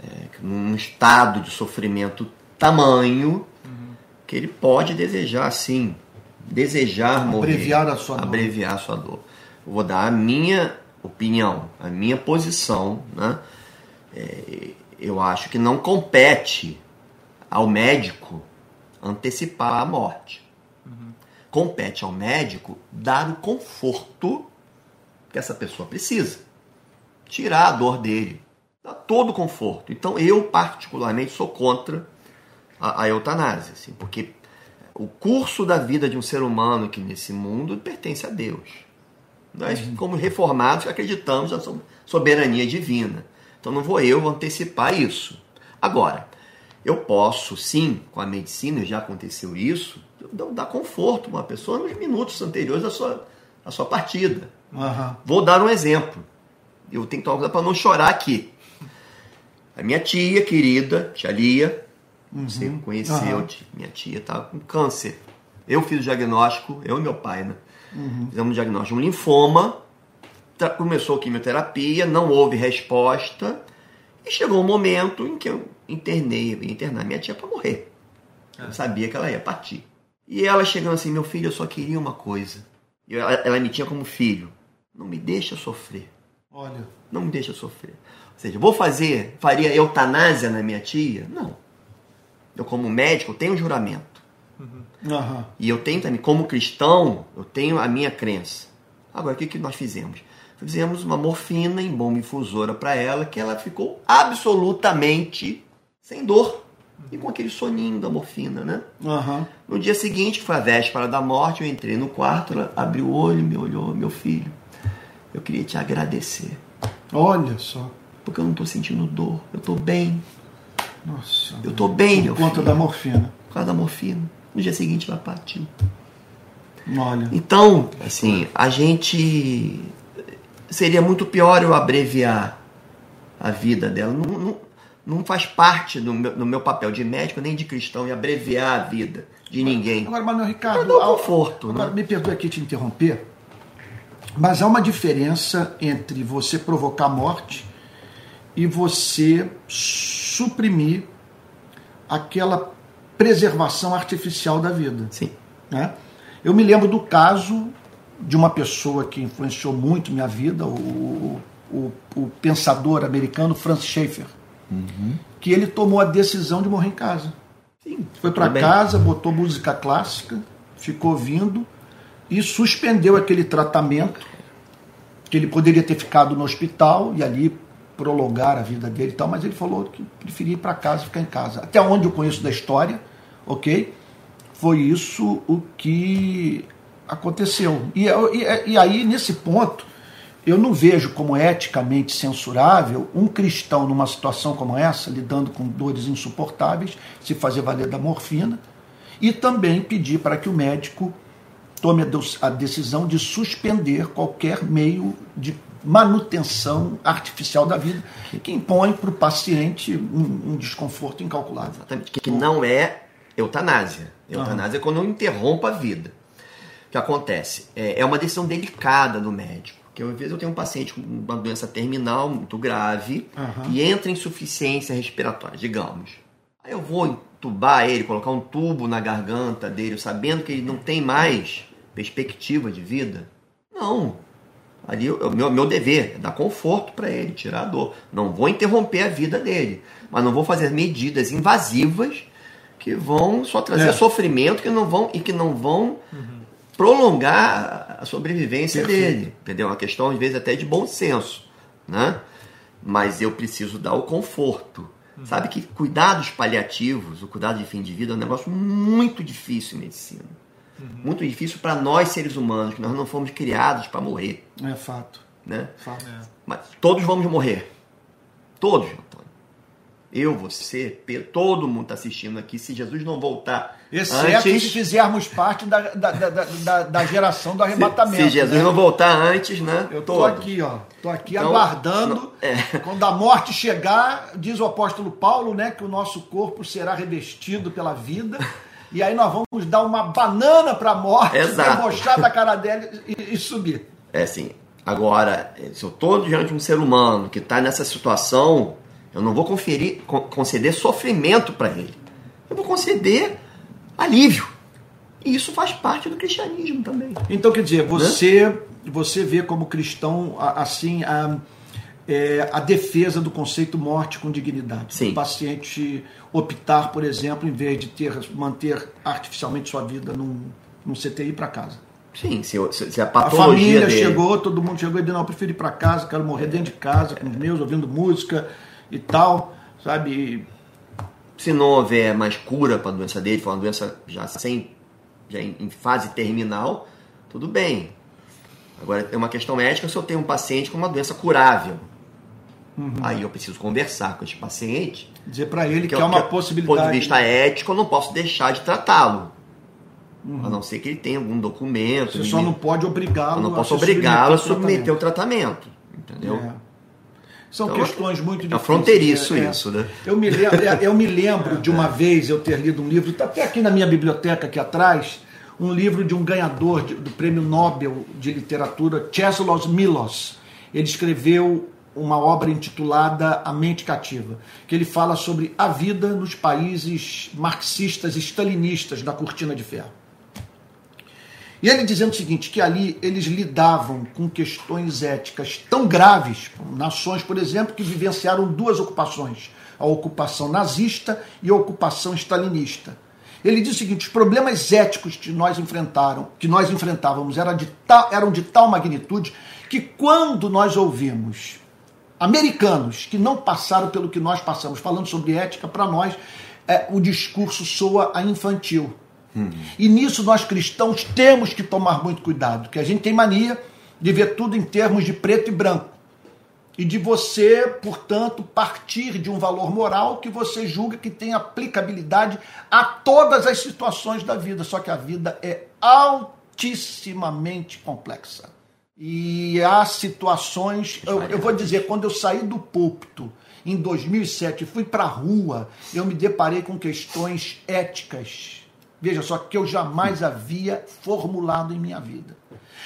é, num estado de sofrimento tamanho uhum. que ele pode desejar assim, desejar morrer, abreviar a sua abreviar dor. a sua dor. Eu vou dar a minha opinião, a minha posição, né? É, eu acho que não compete ao médico antecipar a morte compete ao médico dar o conforto que essa pessoa precisa. Tirar a dor dele. Dar todo o conforto. Então eu, particularmente, sou contra a, a eutanásia, assim, porque o curso da vida de um ser humano aqui nesse mundo pertence a Deus. Nós, uhum. como reformados, acreditamos na soberania divina. Então não vou eu antecipar isso. Agora, eu posso sim, com a medicina, já aconteceu isso, dar conforto a uma pessoa nos minutos anteriores à sua, à sua partida. Uhum. Vou dar um exemplo. Eu tenho que tomar cuidado para não chorar aqui. A minha tia querida, tia Lia, uhum. você conheceu, uhum. minha tia estava com câncer. Eu fiz o diagnóstico, eu e meu pai, né? Uhum. Fizemos o diagnóstico de um linfoma, começou a quimioterapia, não houve resposta, e chegou um momento em que eu internei, eu ia internar minha tia para morrer. Eu é. sabia que ela ia partir. E ela chegando assim, meu filho, eu só queria uma coisa. Ela, ela me tinha como filho. Não me deixa sofrer. Olha. Não me deixa sofrer. Ou seja, vou fazer, faria eutanásia na minha tia? Não. Eu, como médico, tenho um juramento. Uhum. Uhum. E eu tenho também, como cristão, eu tenho a minha crença. Agora, o que, que nós fizemos? Fizemos uma morfina em bomba infusora para ela, que ela ficou absolutamente sem dor e com aquele soninho da morfina, né? Uhum. No dia seguinte, que foi a véspera da morte, eu entrei no quarto, ela abriu o olho, me olhou, meu filho, eu queria te agradecer. Olha só. Porque eu não estou sentindo dor, eu estou bem. Nossa. Eu estou bem, meu filho. Por conta da morfina. Por causa da morfina. No dia seguinte ela partiu. Olha. Então, assim, a gente. Seria muito pior eu abreviar a vida dela. Não, não, não faz parte do meu, do meu papel de médico nem de cristão e abreviar a vida de ninguém. Agora, Manuel Ricardo, dá conforto. Agora, né? me perdoe aqui te interromper, mas há uma diferença entre você provocar morte e você suprimir aquela preservação artificial da vida. Sim. Né? Eu me lembro do caso de uma pessoa que influenciou muito minha vida, o, o, o pensador americano Francis Schaeffer, uhum. que ele tomou a decisão de morrer em casa. Sim, Foi para casa, botou música clássica, ficou vindo e suspendeu aquele tratamento que ele poderia ter ficado no hospital e ali prolongar a vida dele e tal, mas ele falou que preferia ir para casa ficar em casa. Até onde eu conheço da história, ok? Foi isso o que aconteceu. E, e, e aí, nesse ponto, eu não vejo como eticamente censurável um cristão numa situação como essa, lidando com dores insuportáveis, se fazer valer da morfina, e também pedir para que o médico tome a decisão de suspender qualquer meio de manutenção artificial da vida, que impõe para o paciente um, um, desconforto incalculável. Exatamente, que não é eutanásia. Eutanásia uhum. é quando eu interrompo a vida. O que acontece? É, é uma decisão delicada do médico. Porque às vezes eu tenho um paciente com uma doença terminal muito grave uhum. e entra em insuficiência respiratória, digamos. Aí eu vou entubar ele, colocar um tubo na garganta dele, sabendo que ele não tem mais perspectiva de vida? Não. Ali o meu, meu dever é dar conforto para ele, tirar a dor. Não vou interromper a vida dele, mas não vou fazer medidas invasivas que vão só trazer é. sofrimento que não vão e que não vão uhum. Prolongar a sobrevivência Perfeito. dele. Entendeu? Uma questão às vezes até de bom senso, né? Mas eu preciso dar o conforto. Uhum. Sabe que cuidados paliativos, o cuidado de fim de vida é um negócio muito difícil em medicina. Uhum. Muito difícil para nós seres humanos, que nós não fomos criados para morrer. É fato. Né? Fato. É. Mas todos vamos morrer. Todos, Antônio. Eu, você, todo mundo está assistindo aqui. Se Jesus não voltar. Exceto antes, se fizermos parte da, da, da, da, geração do arrebatamento. Se, Jesus né? não voltar antes, né? Eu tô aqui, ó. Tô aqui então, aguardando. É. Quando a morte chegar, diz o apóstolo Paulo, né? Que o nosso corpo será revestido pela vida e aí nós vamos dar uma banana para a morte, debochar da cara dela e, e, subir. É assim. Agora, se eu estou diante de um ser humano que está nessa situação, eu não vou conferir, conceder sofrimento para ele. Eu vou conceder alívio. E isso faz parte do cristianismo também. Então, quer dizer, você, né? você vê como cristão, assim, a, é, a defesa do conceito morte com dignidade. Sim. O paciente optar, por exemplo, em vez de ter manter artificialmente sua vida num, num CTI para casa. Sim, se, se a patologia A família dele... chegou, todo mundo chegou e disse, não, eu prefiro ir para casa, quero morrer dentro de casa, com os meus, ouvindo música e tal, sabe? Se não houver mais cura para a doença dele, for uma doença já sem, já em, fase terminal, tudo bem. Agora, é uma questão médica se eu tenho um paciente com uma doença curável. Uhum. Aí eu preciso conversar com esse paciente. Dizer para ele que, que é uma que, possibilidade. Do ponto de vista ético, eu não posso deixar de tratá-lo. Uhum. A não ser que ele tenha algum documento. Você só não pode obrigá-lo Eu não posso obrigá-lo a submeter o tratamento. Entendeu? É. São então, questões muito difíceis. É fronteiriço é, isso, né? Eu me, lembro, é, eu me lembro de uma vez eu ter lido um livro, está até aqui na minha biblioteca aqui atrás, um livro de um ganhador de, do prêmio Nobel de literatura, Czesław Milos. Ele escreveu uma obra intitulada A Mente Cativa, que ele fala sobre a vida nos países marxistas e stalinistas da cortina de ferro. E ele dizendo o seguinte, que ali eles lidavam com questões éticas tão graves, nações, por exemplo, que vivenciaram duas ocupações, a ocupação nazista e a ocupação stalinista. Ele diz o seguinte: os problemas éticos que nós enfrentaram, que nós enfrentávamos, eram de tal, eram de tal magnitude que quando nós ouvimos americanos que não passaram pelo que nós passamos, falando sobre ética, para nós é, o discurso soa a infantil. Uhum. E nisso nós cristãos temos que tomar muito cuidado, porque a gente tem mania de ver tudo em termos de preto e branco. E de você, portanto, partir de um valor moral que você julga que tem aplicabilidade a todas as situações da vida. Só que a vida é altissimamente complexa. E há situações, eu, eu vou dizer, quando eu saí do púlpito em 2007 e fui para a rua, eu me deparei com questões éticas. Veja só, que eu jamais havia formulado em minha vida.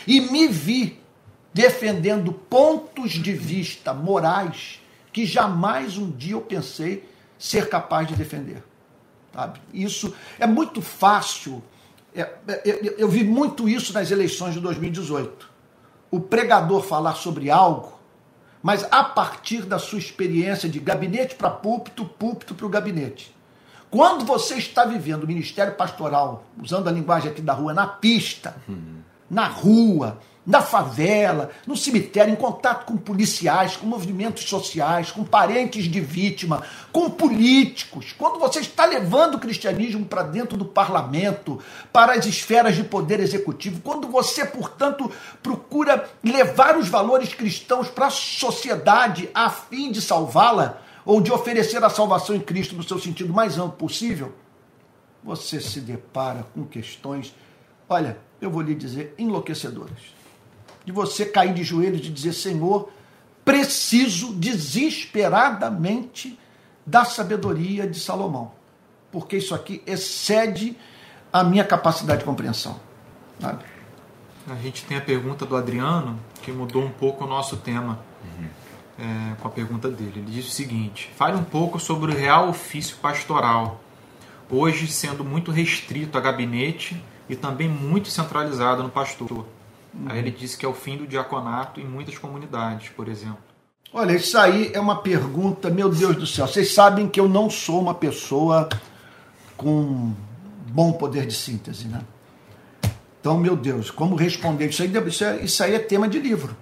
E me vi defendendo pontos de vista morais que jamais um dia eu pensei ser capaz de defender. Sabe? Isso é muito fácil. É, é, eu, eu vi muito isso nas eleições de 2018. O pregador falar sobre algo, mas a partir da sua experiência de gabinete para púlpito, púlpito para o gabinete. Quando você está vivendo o ministério pastoral, usando a linguagem aqui da rua, na pista, uhum. na rua, na favela, no cemitério, em contato com policiais, com movimentos sociais, com parentes de vítima, com políticos. Quando você está levando o cristianismo para dentro do parlamento, para as esferas de poder executivo, quando você, portanto, procura levar os valores cristãos para a sociedade a fim de salvá-la, ou de oferecer a salvação em Cristo no seu sentido mais amplo possível, você se depara com questões, olha, eu vou lhe dizer, enlouquecedoras de você cair de joelhos e dizer: Senhor, preciso desesperadamente da sabedoria de Salomão, porque isso aqui excede a minha capacidade de compreensão. Sabe? A gente tem a pergunta do Adriano, que mudou um pouco o nosso tema uhum. É, com a pergunta dele. Ele diz o seguinte: fale um pouco sobre o real ofício pastoral, hoje sendo muito restrito a gabinete e também muito centralizado no pastor. Aí ele disse que é o fim do diaconato em muitas comunidades, por exemplo. Olha, isso aí é uma pergunta, meu Deus do céu. Vocês sabem que eu não sou uma pessoa com bom poder de síntese, né? Então, meu Deus, como responder? Isso aí, é, isso aí é tema de livro.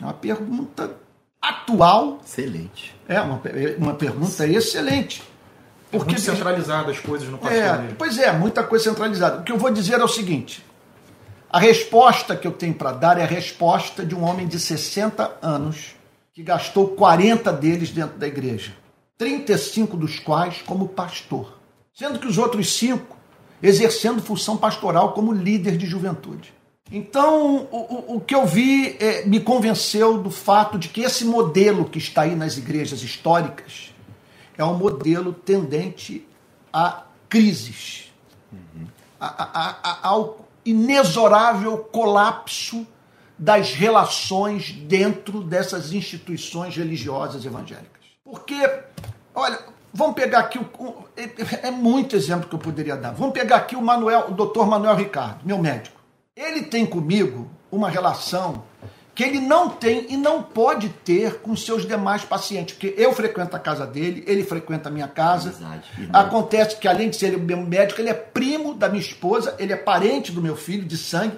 É uma pergunta atual. Excelente. É uma, é uma pergunta excelente. Porque muito centralizada as coisas no pastoreio. É, pois é, muita coisa centralizada. O que eu vou dizer é o seguinte: a resposta que eu tenho para dar é a resposta de um homem de 60 anos que gastou 40 deles dentro da igreja, 35 dos quais como pastor, sendo que os outros cinco exercendo função pastoral como líder de juventude. Então, o, o que eu vi é, me convenceu do fato de que esse modelo que está aí nas igrejas históricas é um modelo tendente a crises, uhum. a, a, a, ao inexorável colapso das relações dentro dessas instituições religiosas evangélicas. Porque, olha, vamos pegar aqui o, é, é muito exemplo que eu poderia dar. Vamos pegar aqui o Manuel, o Dr. Manuel Ricardo, meu médico. Ele tem comigo uma relação que ele não tem e não pode ter com seus demais pacientes, porque eu frequento a casa dele, ele frequenta a minha casa. Acontece que, além de ser o meu médico, ele é primo da minha esposa, ele é parente do meu filho de sangue.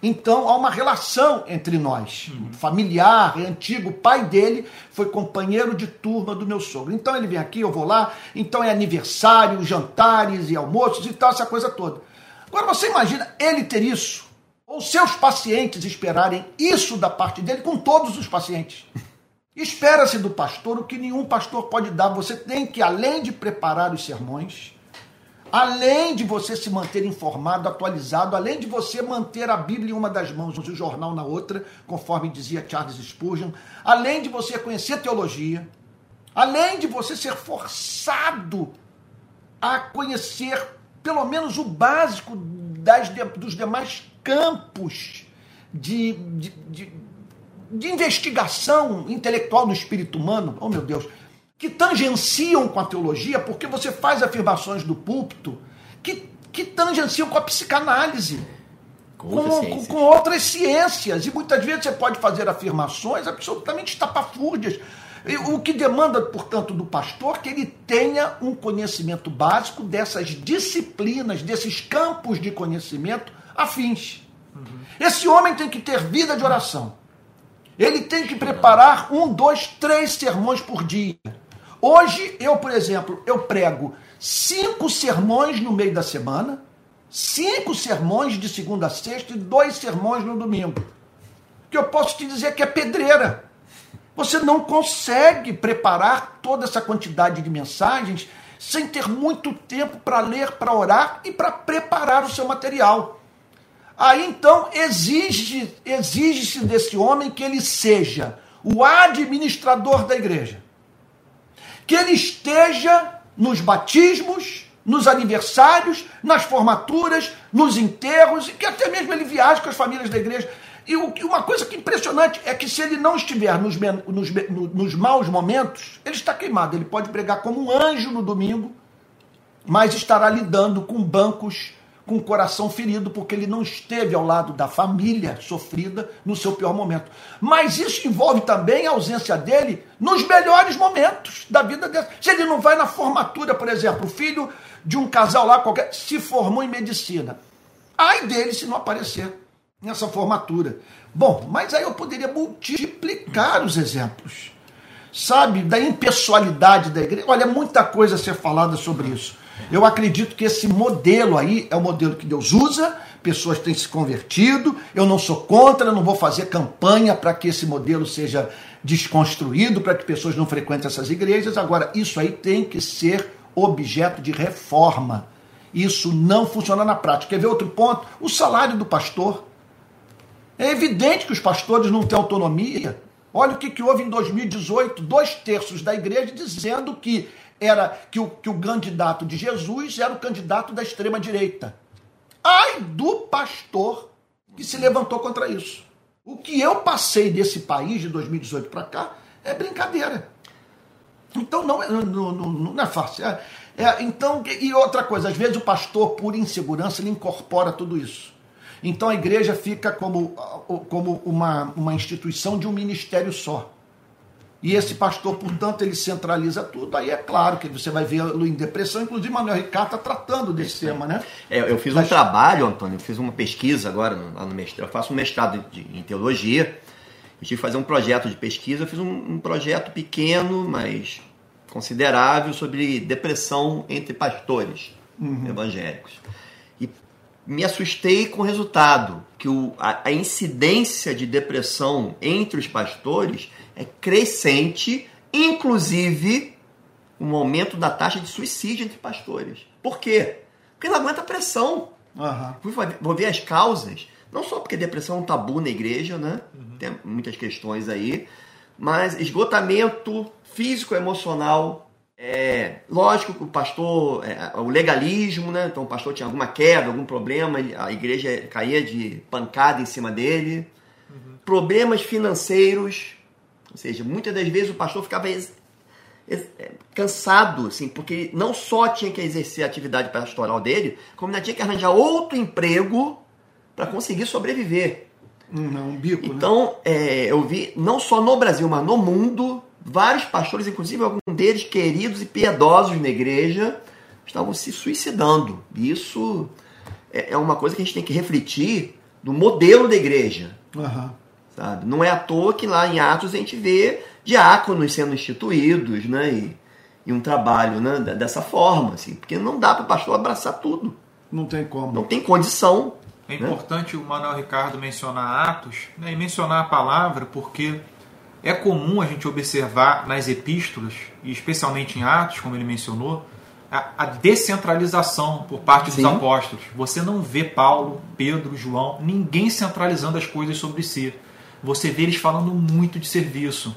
Então há uma relação entre nós, uhum. familiar, é antigo. O pai dele foi companheiro de turma do meu sogro. Então ele vem aqui, eu vou lá. Então é aniversário, jantares e almoços e tal, essa coisa toda. Agora você imagina ele ter isso ou seus pacientes esperarem isso da parte dele com todos os pacientes. Espera-se do pastor o que nenhum pastor pode dar. Você tem que, além de preparar os sermões, além de você se manter informado, atualizado, além de você manter a Bíblia em uma das mãos e o jornal na outra, conforme dizia Charles Spurgeon, além de você conhecer teologia, além de você ser forçado a conhecer pelo menos o básico das, dos demais campos de, de, de, de investigação intelectual do espírito humano, oh meu Deus, que tangenciam com a teologia, porque você faz afirmações do púlpito que, que tangenciam com a psicanálise. Com, com, com, outras ciências. E muitas vezes você pode fazer afirmações absolutamente estapafúrdias. O que demanda, portanto, do pastor que ele tenha um conhecimento básico dessas disciplinas, desses campos de conhecimento afins. Esse homem tem que ter vida de oração. Ele tem que preparar um, dois, três sermões por dia. Hoje, eu, por exemplo, eu prego cinco sermões no meio da semana, cinco sermões de segunda a sexta e dois sermões no domingo. Que eu posso te dizer que é pedreira. Você não consegue preparar toda essa quantidade de mensagens sem ter muito tempo para ler, para orar e para preparar o seu material. Aí então exige exige-se desse homem que ele seja o administrador da igreja. Que ele esteja nos batismos, nos aniversários, nas formaturas, nos enterros, e que até mesmo ele viaje com as famílias da igreja. E uma coisa que é impressionante é que se ele não estiver nos, nos, nos maus momentos, ele está queimado. Ele pode pregar como um anjo no domingo, mas estará lidando com bancos com o coração ferido, porque ele não esteve ao lado da família sofrida no seu pior momento. Mas isso envolve também a ausência dele nos melhores momentos da vida dele. Se ele não vai na formatura, por exemplo, o filho de um casal lá qualquer se formou em medicina. Ai dele se não aparecer nessa formatura. Bom, mas aí eu poderia multiplicar os exemplos. Sabe, da impessoalidade da igreja. Olha, muita coisa a ser falada sobre isso. Eu acredito que esse modelo aí é o modelo que Deus usa, pessoas têm se convertido. Eu não sou contra, não vou fazer campanha para que esse modelo seja desconstruído, para que pessoas não frequentem essas igrejas. Agora, isso aí tem que ser objeto de reforma. Isso não funciona na prática. Quer ver outro ponto? O salário do pastor. É evidente que os pastores não têm autonomia. Olha o que, que houve em 2018, dois terços da igreja dizendo que era que o, que o candidato de Jesus era o candidato da extrema direita. Ai do pastor que se levantou contra isso. O que eu passei desse país de 2018 para cá é brincadeira. Então não, é, não, não é fácil. É, é, então, e outra coisa, às vezes o pastor, por insegurança, ele incorpora tudo isso. Então a igreja fica como, como uma, uma instituição de um ministério só. E esse pastor, portanto, ele centraliza tudo. Aí é claro que você vai vê-lo em depressão. Inclusive, Manuel Ricardo está tratando desse tema, né? É, eu fiz um trabalho, Antônio, eu fiz uma pesquisa agora lá no mestrado. Eu faço um mestrado de, em teologia. Eu tive que fazer um projeto de pesquisa. Eu fiz um, um projeto pequeno, mas considerável, sobre depressão entre pastores uhum. evangélicos me assustei com o resultado, que o, a, a, incidência de depressão entre os pastores é crescente, inclusive o aumento da taxa de suicídio entre pastores. Por quê? Porque não aguenta pressão. Uhum. Vou ver as causas. Não só porque depressão é um tabu na igreja, né? Uhum. Tem muitas questões aí. Mas esgotamento físico, emocional, é, lógico que o pastor, é, o legalismo, né? Então o pastor tinha alguma queda, algum problema, a igreja caía de pancada em cima dele. Uhum. Problemas financeiros, ou seja, muitas das vezes o pastor ficava é, cansado, assim, porque não só tinha que exercer a atividade pastoral dele, como ainda tinha que arranjar outro emprego para conseguir sobreviver. Não, um bico, né? então, né? eu vi, não só no Brasil, mas no mundo, Vários pastores, inclusive alguns deles queridos e piedosos na igreja, estavam se suicidando. Isso é, é uma coisa que a gente tem que refletir do modelo da igreja. Uhum. Sabe? Não é à toa que lá em Atos a gente vê diáconos sendo instituídos, né? E, e um trabalho né? dessa forma, assim, porque não dá para o pastor abraçar tudo. Não tem como. Não tem condição. É né? importante o Manuel Ricardo mencionar Atos né? e mencionar a palavra, porque é comum a gente observar nas epístolas, e especialmente em Atos, como ele mencionou, a, a descentralização por parte dos Sim. apóstolos. Você não vê Paulo, Pedro, João, ninguém centralizando as coisas sobre si. Você vê eles falando muito de serviço,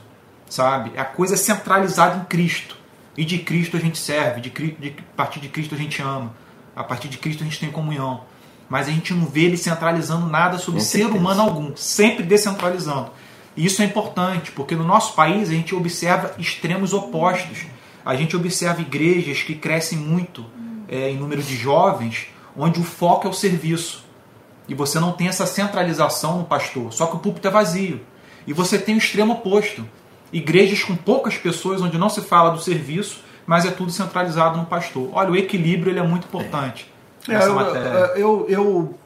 sabe? É a coisa centralizada em Cristo. E de Cristo a gente serve, de, de, a partir de Cristo a gente ama, a partir de Cristo a gente tem comunhão. Mas a gente não vê ele centralizando nada sobre ser humano algum, sempre descentralizando. E isso é importante, porque no nosso país a gente observa extremos opostos. A gente observa igrejas que crescem muito é, em número de jovens, onde o foco é o serviço. E você não tem essa centralização no pastor, só que o púlpito é vazio. E você tem o extremo oposto. Igrejas com poucas pessoas, onde não se fala do serviço, mas é tudo centralizado no pastor. Olha, o equilíbrio ele é muito importante. É, nessa eu, matéria. eu, eu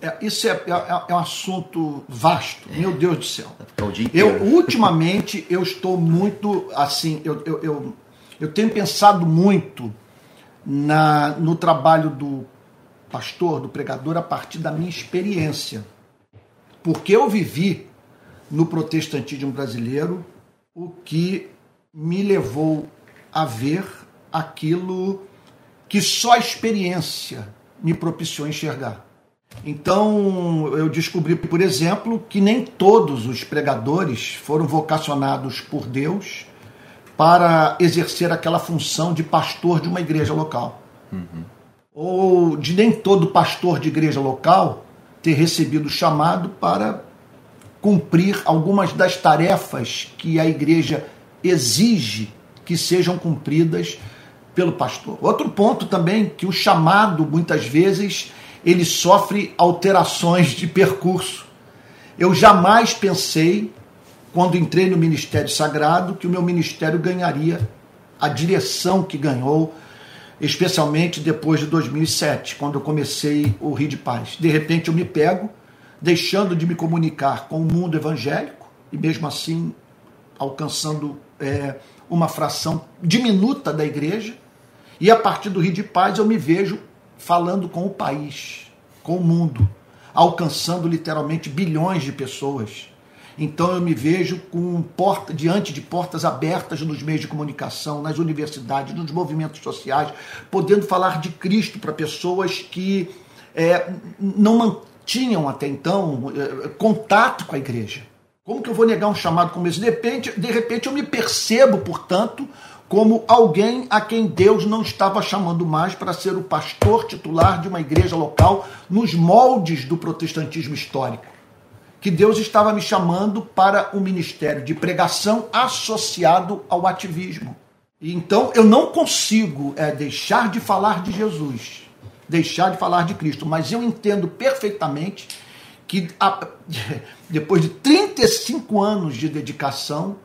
é, isso é, é, é, um assunto vasto, meu Deus do céu. Eu, ultimamente, eu estou muito, assim, eu, eu, eu, eu tenho pensado muito na, no trabalho do pastor, do pregador, a partir da minha experiência. Porque eu vivi no protestantismo brasileiro o que me levou a ver aquilo que só a experiência me propiciou enxergar. Então, eu descobri, por exemplo, que nem todos os pregadores foram vocacionados por Deus para exercer aquela função de pastor de uma igreja local. Uhum. Ou de nem todo pastor de igreja local ter recebido o chamado para cumprir algumas das tarefas que a igreja exige que sejam cumpridas pelo pastor. Outro ponto também que o chamado muitas vezes ele sofre alterações de percurso. Eu jamais pensei quando entrei no ministério sagrado que o meu ministério ganharia a direção que ganhou, especialmente depois de 2007, quando eu comecei o Rio de Paz. De repente eu me pego deixando de me comunicar com o mundo evangélico e mesmo assim alcançando é, uma fração diminuta da igreja. E a partir do Rio de Paz eu me vejo falando com o país, com o mundo, alcançando literalmente bilhões de pessoas. Então eu me vejo com porta, diante de portas abertas nos meios de comunicação, nas universidades, nos movimentos sociais, podendo falar de Cristo para pessoas que é, não mantinham até então é, contato com a igreja. Como que eu vou negar um chamado como esse? De repente, de repente eu me percebo, portanto, como alguém a quem Deus não estava chamando mais para ser o pastor titular de uma igreja local nos moldes do protestantismo histórico. Que Deus estava me chamando para um ministério de pregação associado ao ativismo. Então eu não consigo é, deixar de falar de Jesus, deixar de falar de Cristo, mas eu entendo perfeitamente que a, depois de 35 anos de dedicação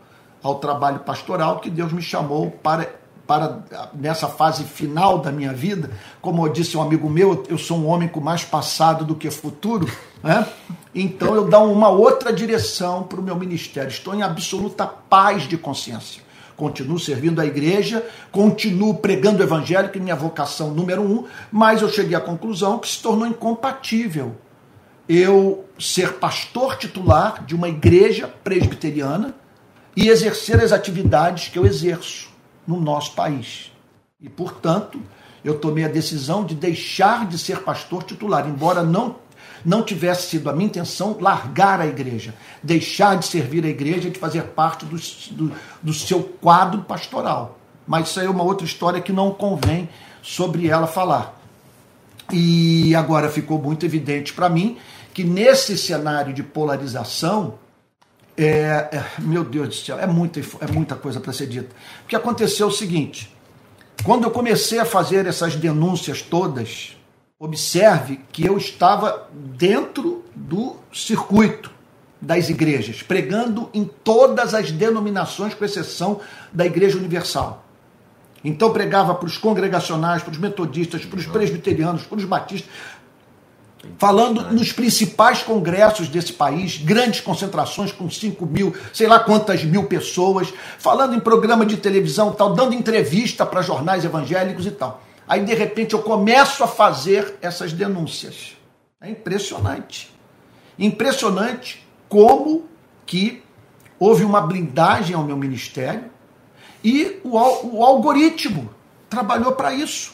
ao trabalho pastoral, que Deus me chamou para, para nessa fase final da minha vida, como disse um amigo meu, eu sou um homem com mais passado do que futuro, né? Então eu dou uma outra direção para o meu ministério. Estou em absoluta paz de consciência. Continuo servindo a igreja, continuo pregando o evangelho, que é minha vocação número um, mas eu cheguei à conclusão que se tornou incompatível eu ser pastor titular de uma igreja presbiteriana e exercer as atividades que eu exerço no nosso país. E, portanto, eu tomei a decisão de deixar de ser pastor titular, embora não não tivesse sido a minha intenção largar a igreja, deixar de servir a igreja, de fazer parte do, do, do seu quadro pastoral. Mas isso aí é uma outra história que não convém sobre ela falar. E agora ficou muito evidente para mim que nesse cenário de polarização, é, é, meu Deus do céu, é muita, é muita coisa para ser dita. Porque aconteceu o seguinte: quando eu comecei a fazer essas denúncias todas, observe que eu estava dentro do circuito das igrejas, pregando em todas as denominações, com exceção da Igreja Universal. Então pregava para os congregacionais, para os metodistas, para os presbiterianos, para os batistas, falando nos principais congressos desse país, grandes concentrações com 5 mil, sei lá quantas mil pessoas, falando em programa de televisão tal, dando entrevista para jornais evangélicos e tal. Aí de repente eu começo a fazer essas denúncias. É impressionante. Impressionante como que houve uma blindagem ao meu ministério e o, o algoritmo trabalhou para isso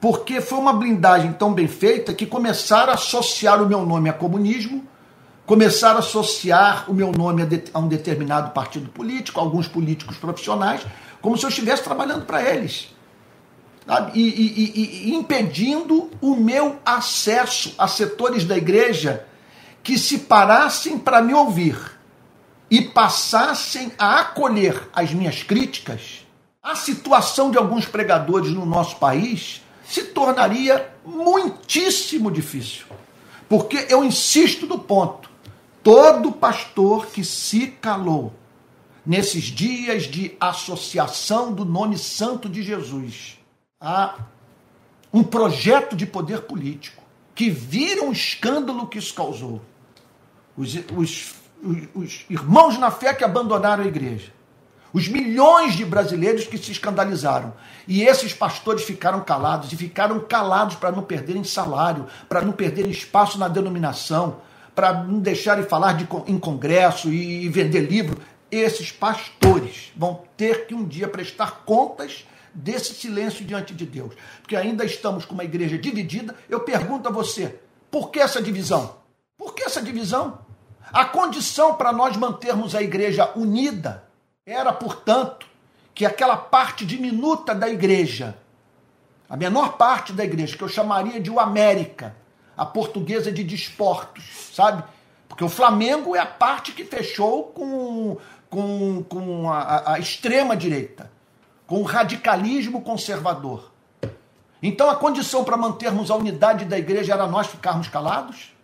porque foi uma blindagem tão bem feita que começaram a associar o meu nome a comunismo, começaram a associar o meu nome a, de, a um determinado partido político, alguns políticos profissionais, como se eu estivesse trabalhando para eles. E, e, e, impedindo o meu acesso a setores da igreja que se parassem para me ouvir e passassem a acolher as minhas críticas, a situação de alguns pregadores no nosso país se tornaria muitíssimo difícil. Porque eu insisto no ponto: todo pastor que se calou nesses dias de associação do nome santo de Jesus a um projeto de poder político, que vira um escândalo que isso causou. Os, os, os, os irmãos na fé que abandonaram a igreja, os milhões de brasileiros que se escandalizaram. E esses pastores ficaram calados, e ficaram calados para não perderem salário, para não perderem espaço na denominação, para não deixarem falar de, em congresso e, e vender livro. Esses pastores vão ter que um dia prestar contas desse silêncio diante de Deus. Porque ainda estamos com uma igreja dividida. Eu pergunto a você, por que essa divisão? Por que essa divisão? A condição para nós mantermos a igreja unida era, portanto, que aquela parte diminuta da igreja, a menor parte da igreja, que eu chamaria de o América, a portuguesa de desportos, sabe? Porque o Flamengo é a parte que fechou com, com, com a, a extrema direita. Com o radicalismo conservador. Então a condição para mantermos a unidade da igreja era nós ficarmos calados?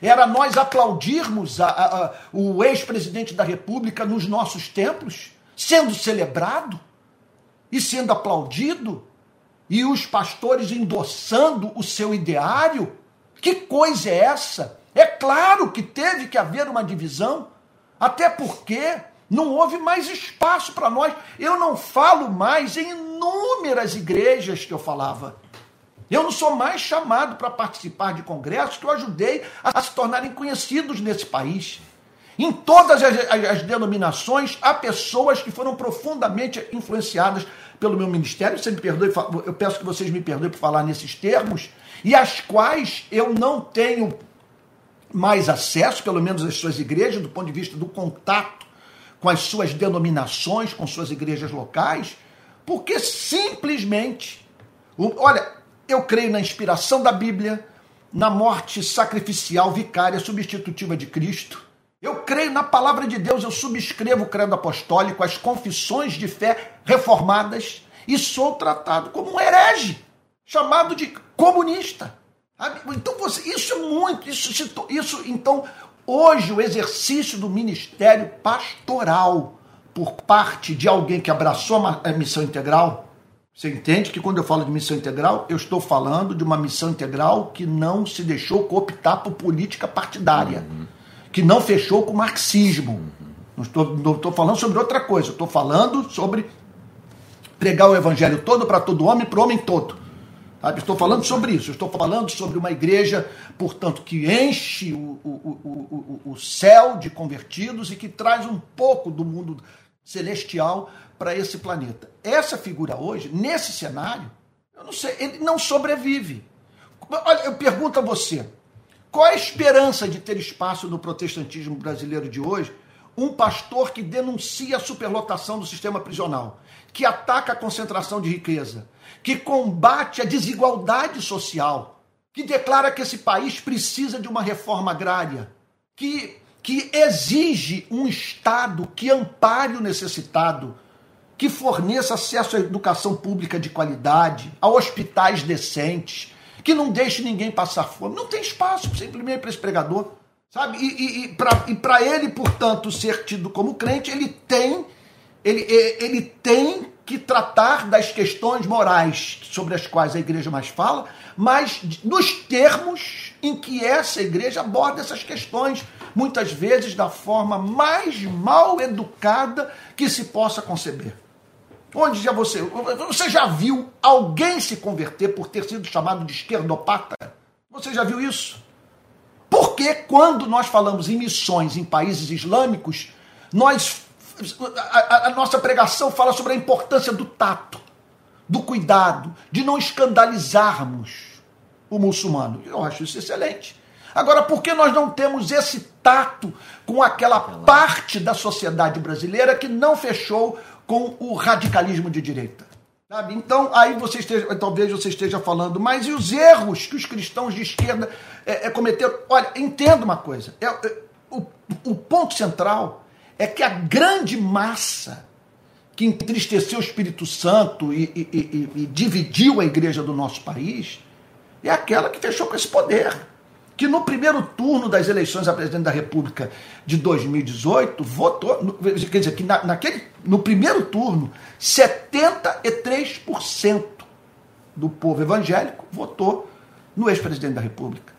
Era nós aplaudirmos a, a, a, o ex-presidente da República nos nossos templos, sendo celebrado e sendo aplaudido, e os pastores endossando o seu ideário? Que coisa é essa? É claro que teve que haver uma divisão, até porque não houve mais espaço para nós. Eu não falo mais em inúmeras igrejas que eu falava. Eu não sou mais chamado para participar de congressos que eu ajudei a se tornarem conhecidos nesse país. Em todas as, as, as, denominações, há pessoas que foram profundamente influenciadas pelo meu ministério. Você me perdoe, eu peço que vocês me perdoem por falar nesses termos, e às quais eu não tenho mais acesso, pelo menos às suas igrejas, do ponto de vista do contato com as suas denominações, com suas igrejas locais, porque simplesmente, olha, eu creio na inspiração da Bíblia, na morte sacrificial, vicária, substitutiva de Cristo. Eu creio na palavra de Deus, eu subscrevo o credo apostólico, as confissões de fé reformadas e sou tratado como um herege, chamado de comunista. Então, você, isso é muito, isso, isso, então, hoje o exercício do ministério pastoral por parte de alguém que abraçou a missão integral, você entende que quando eu falo de missão integral, eu estou falando de uma missão integral que não se deixou cooptar por política partidária, uhum. que não fechou com o marxismo. Uhum. Não, estou, não estou falando sobre outra coisa, estou falando sobre pregar o evangelho todo para todo homem, para o homem todo. Sabe? Estou falando sobre isso, estou falando sobre uma igreja, portanto, que enche o, o, o, o, céu de convertidos e que traz um pouco do mundo celestial para esse planeta. Essa figura hoje, nesse cenário, eu não sei, ele não sobrevive. Olha, eu pergunto a você, qual a esperança de ter espaço no protestantismo brasileiro de hoje? Um pastor que denuncia a superlotação do sistema prisional, que ataca a concentração de riqueza, que combate a desigualdade social, que declara que esse país precisa de uma reforma agrária, que, que exige um Estado que ampare o necessitado, que forneça acesso à educação pública de qualidade, a hospitais decentes, que não deixe ninguém passar fome. Não tem espaço simplesmente para esse pregador. Sabe? E, e, e para ele, portanto, ser tido como crente, ele tem, ele, ele tem que tratar das questões morais sobre as quais a igreja mais fala, mas nos termos em que essa igreja aborda essas questões, muitas vezes da forma mais mal educada que se possa conceber. Onde já você, você já viu alguém se converter por ter sido chamado de esquerdopata? Você já viu isso? Porque quando nós falamos em missões em países islâmicos, nós a, a, nossa pregação fala sobre a importância do tato, do cuidado, de não escandalizarmos o muçulmano. Eu acho isso excelente. Agora, por que nós não temos esse tato com aquela parte da sociedade brasileira que não fechou com o radicalismo de direita? Sabe? Então, aí você esteja, talvez você esteja falando, mas e os erros que os cristãos de esquerda é, é, cometeram? Olha, entenda uma coisa: é, é, o, o ponto central é que a grande massa que entristeceu o Espírito Santo e, e, e, e, dividiu a igreja do nosso país é aquela que fechou com esse poder. Que no primeiro turno das eleições a presidente da República de 2018 votou, quer dizer, que na, naquele, no primeiro turno, 73% do povo evangélico votou no ex-presidente da República.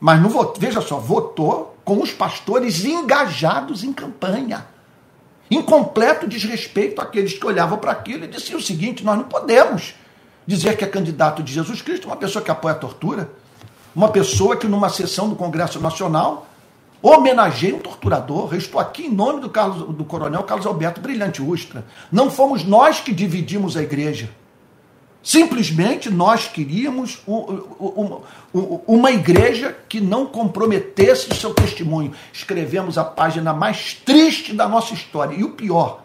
Mas não votou, veja só, votou com os pastores engajados em campanha. Em completo desrespeito àqueles que olhavam para aquilo e diziam o seguinte: nós não podemos dizer que é candidato de Jesus Cristo uma pessoa que apoia a tortura, uma pessoa que numa sessão do Congresso Nacional homenageia um torturador. Eu estou aqui em nome do, Carlos, do coronel Carlos Alberto Brilhante Ustra. Não fomos nós que dividimos a igreja. Simplesmente nós queríamos uma igreja que não comprometesse o seu testemunho. Escrevemos a página mais triste da nossa história. E o pior,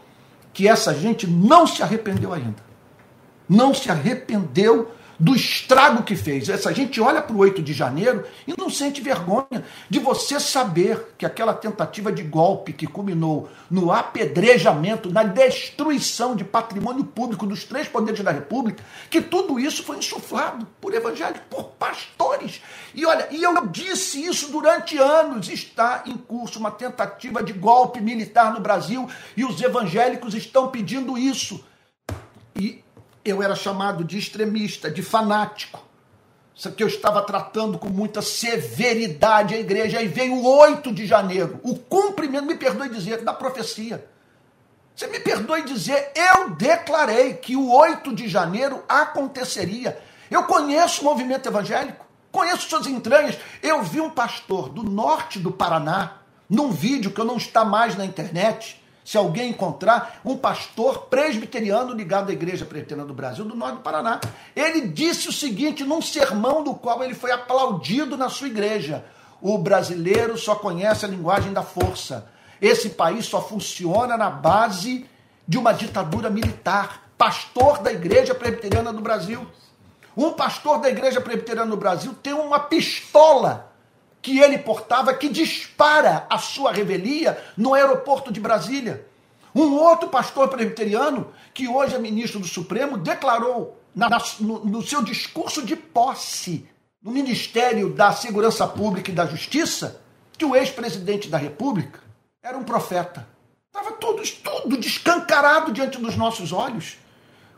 que essa gente não se arrependeu ainda. Não se arrependeu do estrago que fez. Essa gente olha para o 8 de janeiro e não sente vergonha de você saber que aquela tentativa de golpe que culminou no apedrejamento, na destruição de patrimônio público dos três poderes da República, que tudo isso foi insuflado por evangélicos, por pastores. E olha, e eu disse isso durante anos, está em curso uma tentativa de golpe militar no Brasil e os evangélicos estão pedindo isso. E eu era chamado de extremista, de fanático. Isso que eu estava tratando com muita severidade a igreja. Aí veio o 8 de janeiro, o cumprimento, me perdoe dizer, da profecia. Você me perdoe dizer, eu declarei que o 8 de janeiro aconteceria. Eu conheço o movimento evangélico, conheço suas entranhas. Eu vi um pastor do norte do Paraná, num vídeo que eu não está mais na internet, se alguém encontrar um pastor presbiteriano ligado à Igreja Presbiteriana do Brasil, do Norte do Paraná. Ele disse o seguinte num sermão do qual ele foi aplaudido na sua igreja: o brasileiro só conhece a linguagem da força. Esse país só funciona na base de uma ditadura militar. Pastor da Igreja Presbiteriana do Brasil. Um pastor da Igreja Presbiteriana do Brasil tem uma pistola que ele portava que dispara a sua revelia no aeroporto de Brasília. Um outro pastor presbiteriano, que hoje é ministro do Supremo, declarou na, no, no seu discurso de posse no Ministério da Segurança Pública e da Justiça que o ex-presidente da República era um profeta. Estava tudo, tudo descancarado diante dos nossos olhos.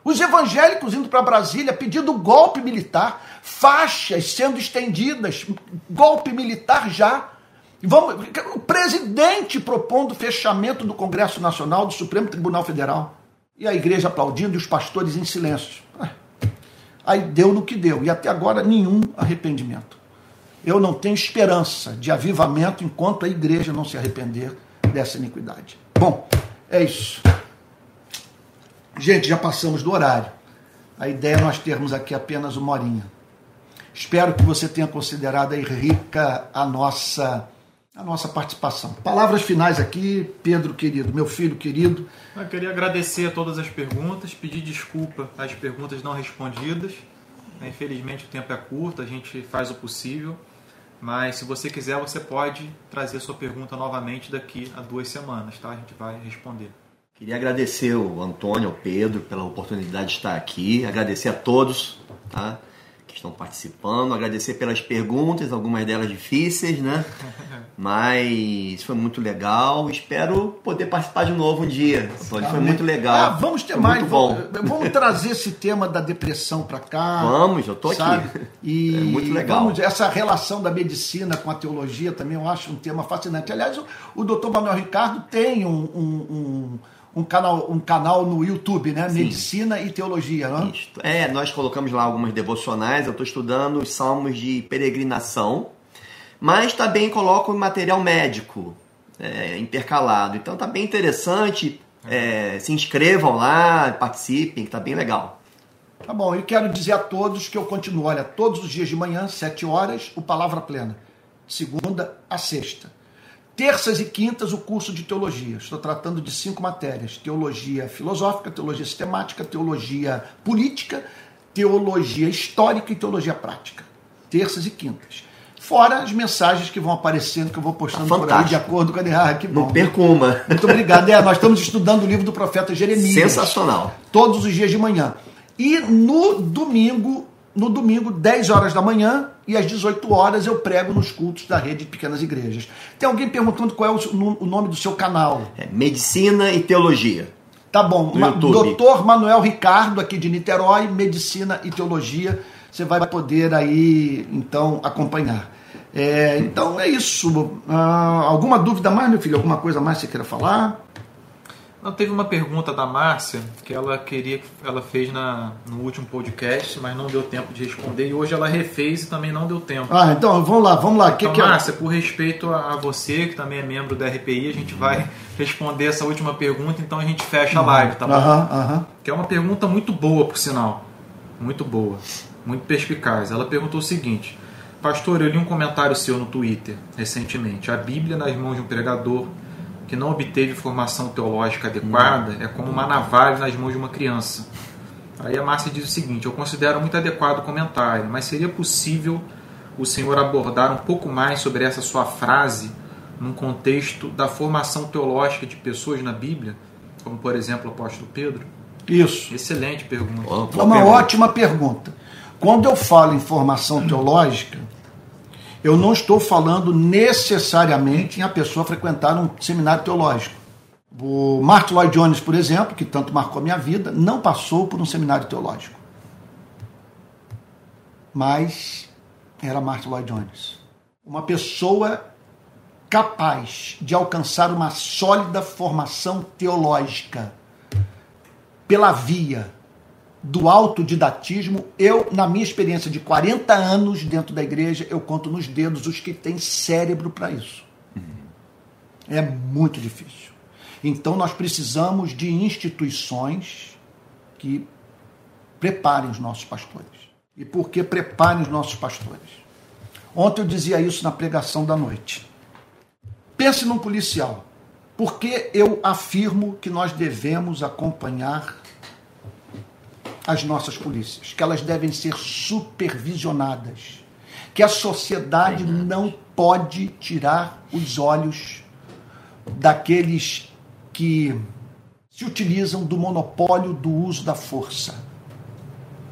Os evangélicos indo para Brasília pedindo golpe militar, faixas sendo estendidas, golpe militar já. Vamos, o presidente propondo o fechamento do Congresso Nacional, do Supremo Tribunal Federal. E a igreja aplaudindo e os pastores em silêncio. Aí deu no que deu. E até agora nenhum arrependimento. Eu não tenho esperança de avivamento enquanto a igreja não se arrepender dessa iniquidade. Bom, é isso. Gente, já passamos do horário. A ideia é nós termos aqui apenas uma horinha. Espero que você tenha considerado aí rica a nossa a nossa participação. Palavras finais aqui, Pedro querido, meu filho querido. Eu queria agradecer a todas as perguntas, pedir desculpa às perguntas não respondidas. Infelizmente o tempo é curto, a gente faz o possível, mas se você quiser, você pode trazer sua pergunta novamente daqui a duas semanas, tá? A gente vai responder. Queria agradecer o Antônio, ao Pedro, pela oportunidade de estar aqui, agradecer a todos tá, que estão participando, agradecer pelas perguntas, algumas delas difíceis, né? Mas foi muito legal. Espero poder participar de novo um dia. Antônio, foi muito legal. Ah, vamos ter foi mais. Muito bom. Vamos trazer esse tema da depressão para cá. Vamos, eu tô sabe? aqui. E é muito legal. Vamos, essa relação da medicina com a teologia também eu acho um tema fascinante. Aliás, o, o doutor Manuel Ricardo tem um, um, um um canal, um canal no YouTube, né? Sim. Medicina e Teologia, né? Isto. É, nós colocamos lá algumas devocionais. Eu estou estudando os salmos de peregrinação, mas também coloco material médico é, intercalado. Então tá bem interessante. É, se inscrevam lá, participem, que tá bem legal. Tá bom, e quero dizer a todos que eu continuo, olha, todos os dias de manhã, 7 horas, o Palavra Plena. Segunda a sexta terças e quintas o curso de teologia. Estou tratando de cinco matérias: teologia filosófica, teologia sistemática, teologia política, teologia histórica e teologia prática. Terças e quintas. Fora as mensagens que vão aparecendo, que eu vou postando tá por aí de acordo com a ah, que bom. Não perca uma. Muito obrigado. É, nós estamos estudando o livro do profeta Jeremias. Sensacional. Todos os dias de manhã. E no domingo, no domingo, 10 horas da manhã, e às 18 horas eu prego nos cultos da rede de pequenas igrejas. Tem alguém perguntando qual é o nome do seu canal? É Medicina e Teologia. Tá bom, doutor Manuel Ricardo, aqui de Niterói, Medicina e Teologia. Você vai poder aí, então, acompanhar. É, então é isso. Ah, alguma dúvida mais, meu filho? Alguma coisa mais que você queira falar? Não, teve uma pergunta da Márcia que ela queria, ela fez na, no último podcast, mas não deu tempo de responder e hoje ela refez e também não deu tempo. Ah, então vamos lá, vamos lá. Então, que que é Márcia, é? por respeito a, você, que também é membro da RPI, a gente vai responder essa última pergunta, então a gente fecha a live, tá bom? Aham, aham. Que é uma pergunta muito boa, por sinal. Muito boa, muito perspicaz. Ela perguntou o seguinte: Pastor, eu li um comentário seu no Twitter recentemente. A Bíblia nas mãos de um pregador que não obteve formação teológica adequada é como uma navalha nas mãos de uma criança. Aí a Márcia diz o seguinte: Eu considero muito adequado o comentário, mas seria possível o senhor abordar um pouco mais sobre essa sua frase num contexto da formação teológica de pessoas na Bíblia, como por exemplo o apóstolo Pedro? Isso. Excelente pergunta. Oh, uma pergunta. ótima pergunta. Quando eu falo em formação teológica, eu não estou falando necessariamente em a pessoa frequentar um seminário teológico. O Martin Lloyd Jones, por exemplo, que tanto marcou a minha vida, não passou por um seminário teológico. Mas era Martin Lloyd Jones. Uma pessoa capaz de alcançar uma sólida formação teológica pela via do autodidatismo, eu, na minha experiência de 40 anos dentro da igreja, eu conto nos dedos os que têm cérebro para isso. É muito difícil. Então nós precisamos de instituições que preparem os nossos pastores. E por que preparem os nossos pastores? Ontem eu dizia isso na pregação da noite. Pense num policial. Por que eu afirmo que nós devemos acompanhar as nossas polícias? Que elas devem ser supervisionadas. Que a sociedade não pode tirar os olhos daqueles que se utilizam do monopólio do uso da força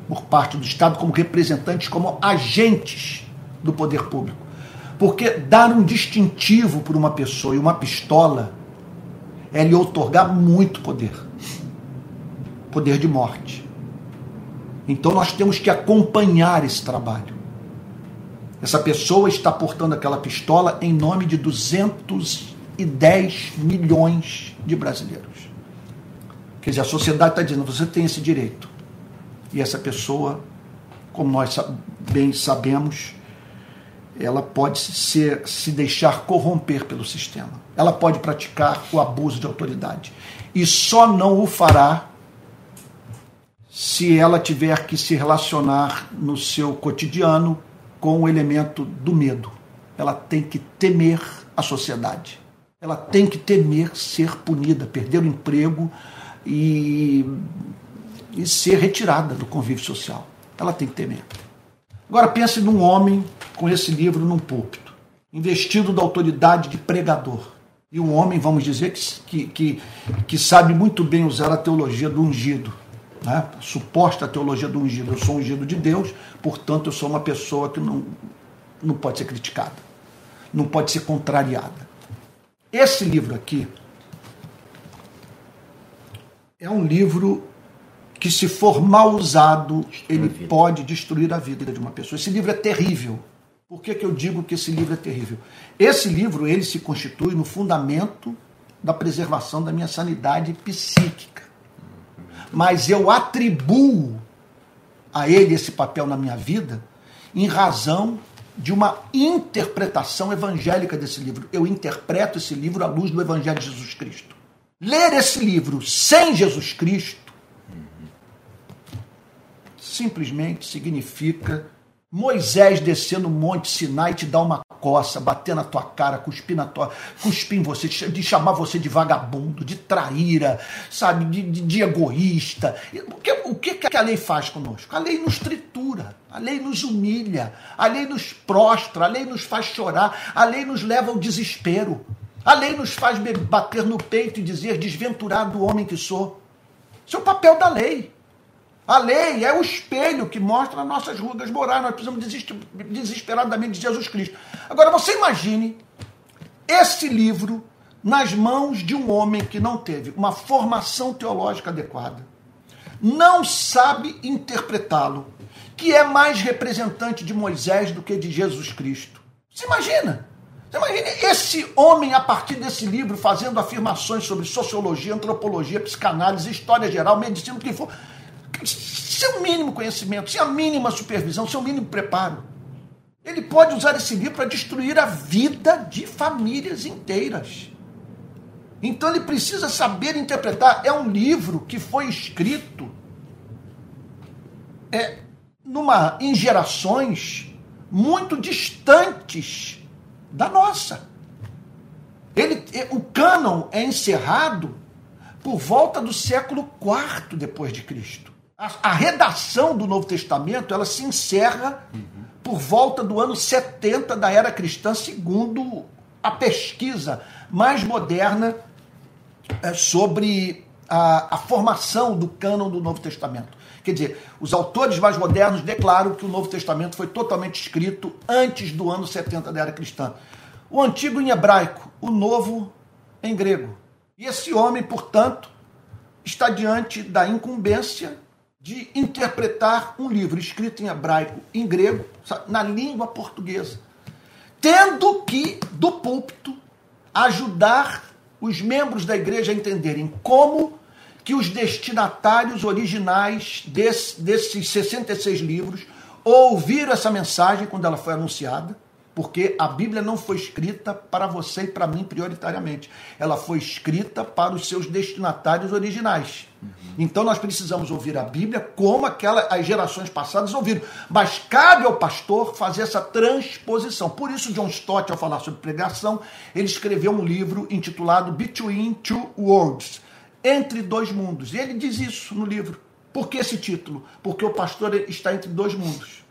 por parte do Estado como representantes, como agentes do poder público. Porque dar um distintivo por uma pessoa e uma pistola é lhe otorgar muito poder poder de morte. Então nós temos que acompanhar esse trabalho. Essa pessoa está portando aquela pistola em nome de 210 milhões de brasileiros. Quer dizer, a sociedade está dizendo: você tem esse direito. E essa pessoa, como nós bem sabemos, ela pode se deixar corromper pelo sistema. Ela pode praticar o abuso de autoridade. E só não o fará se ela tiver que se relacionar no seu cotidiano com o elemento do medo. Ela tem que temer a sociedade. Ela tem que temer ser punida, perder o emprego e, e ser retirada do convívio social. Ela tem que temer. Agora pense num homem com esse livro num púlpito, investido da autoridade de pregador. E um homem, vamos dizer, que, que, que sabe muito bem usar a teologia do ungido, né? a suposta teologia do ungido. Eu sou ungido de Deus, portanto, eu sou uma pessoa que não, não pode ser criticada, não pode ser contrariada. Esse livro aqui é um livro que, se for mal usado, ele pode destruir a vida de uma pessoa. Esse livro é terrível. Por que, que eu digo que esse livro é terrível? Esse livro ele se constitui no fundamento da preservação da minha sanidade psíquica. Mas eu atribuo a ele esse papel na minha vida em razão de uma interpretação evangélica desse livro. Eu interpreto esse livro à luz do Evangelho de Jesus Cristo. Ler esse livro sem Jesus Cristo simplesmente significa Moisés descer no Monte Sinai te dar uma coça, bater na tua cara, cuspir, na tua, cuspir em você, de chamar você de vagabundo, de traíra, sabe, de, de, de egoísta. O que, o que a lei faz conosco? A lei nos tritura, a lei nos humilha, a lei nos prostra, a lei nos faz chorar, a lei nos leva ao desespero. A lei nos faz bater no peito e dizer desventurado homem que sou. Isso é o papel da lei. A lei é o espelho que mostra nossas rugas morais. Nós precisamos desesperadamente de Jesus Cristo. Agora, você imagine esse livro nas mãos de um homem que não teve uma formação teológica adequada, não sabe interpretá-lo, que é mais representante de Moisés do que de Jesus Cristo. Você imagina? Você imagina esse homem, a partir desse livro, fazendo afirmações sobre sociologia, antropologia, psicanálise, história geral, medicina, o que for sem o mínimo conhecimento, sem a mínima supervisão, sem o mínimo preparo. Ele pode usar esse livro para destruir a vida de famílias inteiras. Então ele precisa saber interpretar. É um livro que foi escrito é, numa, em gerações muito distantes da nossa. Ele, é, o cânon é encerrado por volta do século IV depois de Cristo. A, redação do Novo Testamento ela se encerra por volta do ano 70 da era cristã, segundo a pesquisa mais moderna é, sobre a, a formação do cânon do Novo Testamento. Quer dizer, os autores mais modernos declaram que o Novo Testamento foi totalmente escrito antes do ano 70 da era cristã. O antigo em hebraico, o novo em grego. E esse homem, portanto, está diante da incumbência de interpretar um livro escrito em hebraico, em grego, na língua portuguesa, tendo que, do púlpito, ajudar os membros da igreja a entenderem como que os destinatários originais desse, desses 66 livros ouviram essa mensagem quando ela foi anunciada, porque a Bíblia não foi escrita para você e para mim prioritariamente. Ela foi escrita para os seus destinatários originais. Uhum. Então nós precisamos ouvir a Bíblia como aquela, as gerações passadas ouviram. Mas cabe ao pastor fazer essa transposição. Por isso, John Stott, ao falar sobre pregação, ele escreveu um livro intitulado Between Two Worlds entre dois mundos. E ele diz isso no livro. Por que esse título? Porque o pastor está entre dois mundos.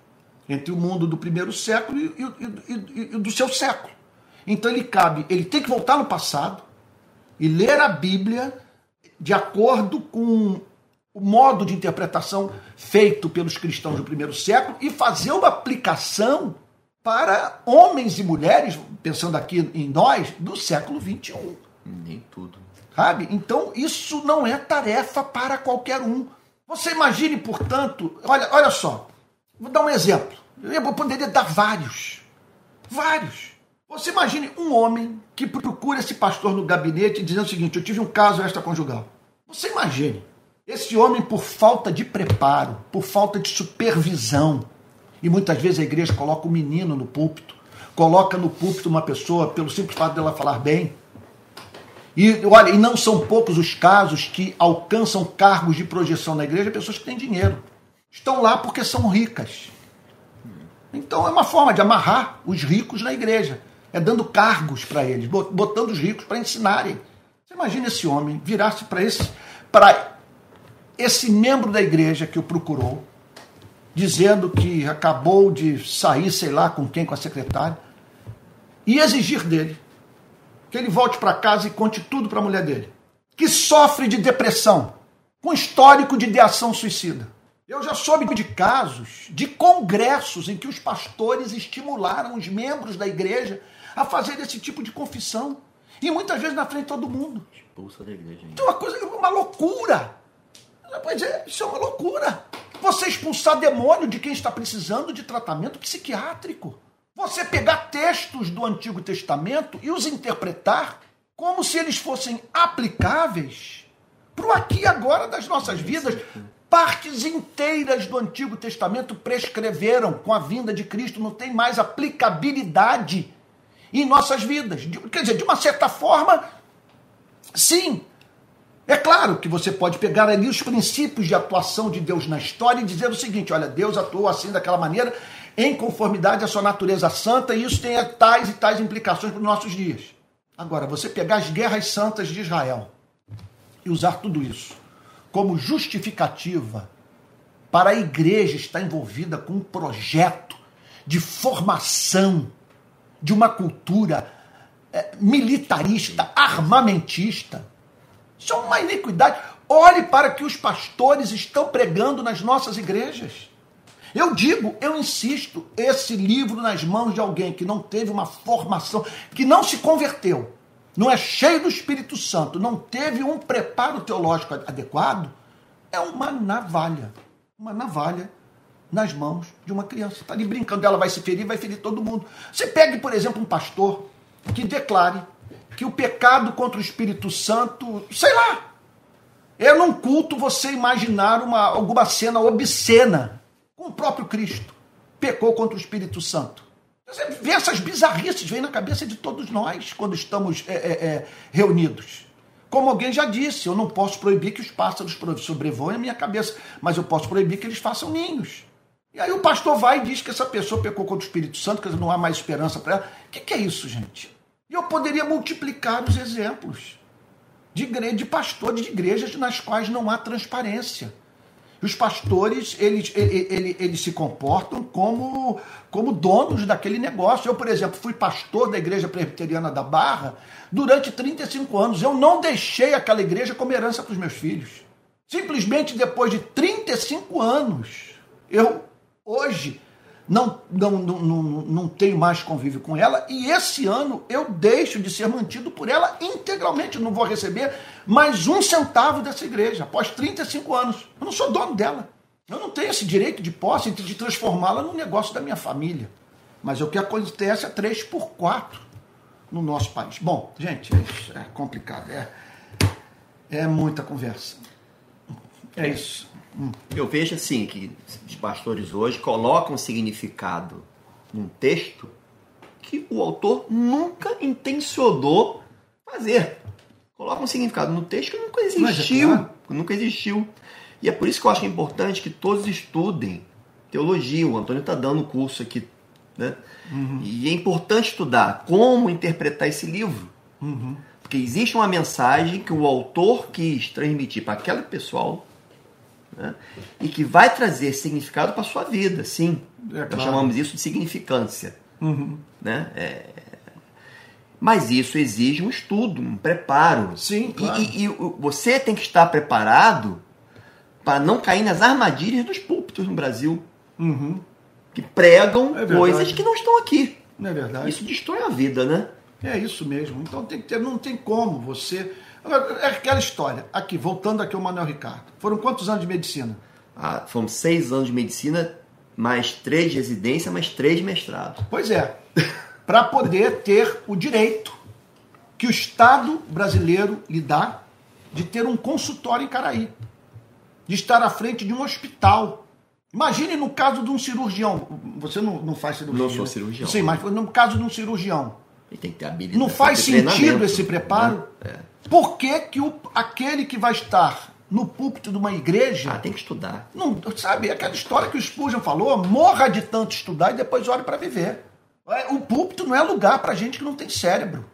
Entre o mundo do primeiro século e, e, e, e do seu século. Então ele cabe, ele tem que voltar no passado e ler a Bíblia de acordo com o modo de interpretação feito pelos cristãos do primeiro século e fazer uma aplicação para homens e mulheres, pensando aqui em nós, do século 21. Nem tudo. Sabe? Então, isso não é tarefa para qualquer um. Você imagine, portanto, olha, olha só, vou dar um exemplo. Eu poderia dar vários. Vários. Você imagine um homem que procura esse pastor no gabinete dizendo o seguinte: Eu tive um caso extraconjugal. Você imagine esse homem, por falta de preparo, por falta de supervisão, e muitas vezes a igreja coloca o um menino no púlpito, coloca no púlpito uma pessoa pelo simples fato dela falar bem, e olha, e não são poucos os casos que alcançam cargos de projeção na igreja pessoas que têm dinheiro. Estão lá porque são ricas. Então é uma forma de amarrar os ricos na igreja. É dando cargos para eles, botando os ricos para ensinarem. Você imagina esse homem virar-se para esse, esse membro da igreja que o procurou, dizendo que acabou de sair, sei lá com quem, com a secretária, e exigir dele que ele volte para casa e conte tudo para a mulher dele, que sofre de depressão, com histórico de ideação suicida. Eu já soube de casos de congressos em que os pastores estimularam os membros da igreja a fazer esse tipo de confissão. E muitas vezes na frente de todo mundo. Expulsa da igreja. Hein? Então, uma coisa, uma loucura. Pois é, isso é uma loucura. Você expulsar demônio de quem está precisando de tratamento psiquiátrico. Você pegar textos do Antigo Testamento e os interpretar como se eles fossem aplicáveis para o aqui e agora das nossas vidas. Partes inteiras do Antigo Testamento prescreveram com a vinda de Cristo, não tem mais aplicabilidade em nossas vidas. Quer dizer, de uma certa forma, sim. É claro que você pode pegar ali os princípios de atuação de Deus na história e dizer o seguinte: olha, Deus atuou assim daquela maneira em conformidade à sua natureza santa, e isso tem tais e tais implicações para os nossos dias. Agora, você pegar as guerras santas de Israel e usar tudo isso como justificativa para a igreja estar envolvida com um projeto de formação de uma cultura é, militarista, armamentista. Isso é uma iniquidade. Olhe para que os pastores estão pregando nas nossas igrejas. Eu digo, eu insisto, esse livro nas mãos de alguém que não teve uma formação, que não se converteu, não é cheio do Espírito Santo, não teve um preparo teológico adequado, é uma navalha. Uma navalha nas mãos de uma criança. Está ali brincando, ela vai se ferir, vai ferir todo mundo. Você pegue, por exemplo, um pastor que declare que o pecado contra o Espírito Santo, sei lá, é num culto você imaginar uma, alguma cena obscena com o próprio Cristo, pecou contra o Espírito Santo. Você vê essas bizarrices, vem na cabeça de todos nós quando estamos é, é, é, reunidos. Como alguém já disse, eu não posso proibir que os pássaros sobrevoem a minha cabeça, mas eu posso proibir que eles façam ninhos. E aí o pastor vai e diz que essa pessoa pecou contra o Espírito Santo, que não há mais esperança para ela. O que, que, é isso, gente? E eu poderia multiplicar os exemplos de, igreja, de pastores de igrejas nas quais não há transparência Os pastores, eles, eles, eles, se comportam como, como donos daquele negócio. Eu, por exemplo, fui pastor da Igreja Presbiteriana da Barra durante 35 anos. Eu não deixei aquela igreja como herança para os meus filhos. Simplesmente depois de 35 anos, eu hoje não, não, não, não, tenho mais convívio com ela e esse ano eu deixo de ser mantido por ela integralmente. Não vou receber mais um centavo dessa igreja após 35 anos. Eu não sou dono dela. Eu não tenho esse direito de posse de transformá-la num negócio da minha família. Mas o que acontece é 3 por 4 no nosso país. Bom, gente, é, é complicado. É, é muita conversa. É isso. Eu vejo assim que os pastores hoje colocam significado num texto que o autor nunca intencionou fazer. Coloca um significado no texto que nunca existiu. É claro. Nunca existiu. E é por isso que eu acho importante que todos estudem teologia. O Antônio está dando curso aqui. Né? Uhum. E é importante estudar como interpretar esse livro. Uhum. Porque existe uma mensagem que o autor quis transmitir para aquele pessoal né? e que vai trazer significado para a sua vida, sim. É Nós chamamos isso de significância. Uhum. Né? É... Mas isso exige um estudo, um preparo. Sim, claro. e, e, e você tem que estar preparado para não cair nas armadilhas dos púlpitos no Brasil. Uhum. Que pregam é coisas que não estão aqui. Não é verdade. Isso destrói a vida, né? É isso mesmo. Então tem que ter, não tem como você é aquela história. Aqui, voltando aqui ao Manuel Ricardo. Foram quantos anos de medicina? Ah, foram seis anos de medicina, mais três de residência, mais três de mestrado. Pois é. Para poder ter o direito que o Estado brasileiro lhe dá de ter um consultório em Caraí. De estar à frente de um hospital. Imagine no caso de um cirurgião. Você não, não faz cirurgia. Não sou né? cirurgião. Sim, mas no caso de um cirurgião. Ele tem que ter habilidade. Não faz sentido esse preparo? Né? É. Por que, que o, aquele que vai estar no púlpito de uma igreja. Ah, tem que estudar. Não, sabe, aquela história que o Spurgeon falou: morra de tanto estudar e depois ore para viver. É, o púlpito não é lugar para gente que não tem cérebro.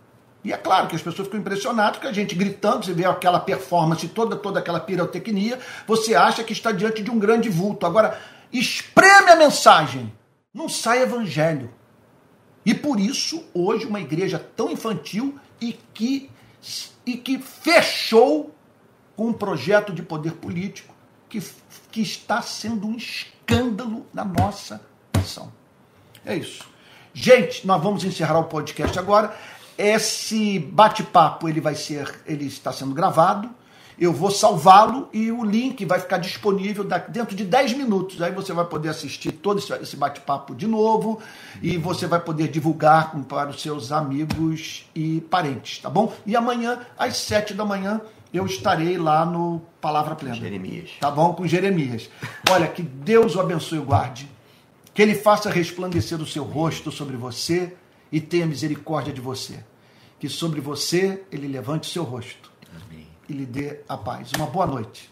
E é claro que as pessoas ficam impressionadas que a gente gritando, você vê aquela performance toda, toda aquela pirotecnia, você acha que está diante de um grande vulto. Agora, espreme a mensagem, não sai evangelho. E por isso, hoje, uma igreja tão infantil e que e que fechou com um projeto de poder político que, que está sendo um escândalo na nossa nação. É isso. Gente, nós vamos encerrar o podcast agora. Esse bate-papo ele vai ser, ele está sendo gravado eu vou salvá-lo e o link vai ficar disponível dentro de 10 minutos. Aí você vai poder assistir todo esse bate-papo de novo e você vai poder divulgar para os seus amigos e parentes, tá bom? E amanhã, às 7 da manhã, eu estarei lá no Palavra Plena. Jeremias. Tá bom? Com Jeremias. Olha, que Deus o abençoe e guarde. Que ele faça resplandecer o seu rosto sobre você e tenha misericórdia de você. Que sobre você ele levante o seu rosto e lhe dê a paz. Uma boa noite.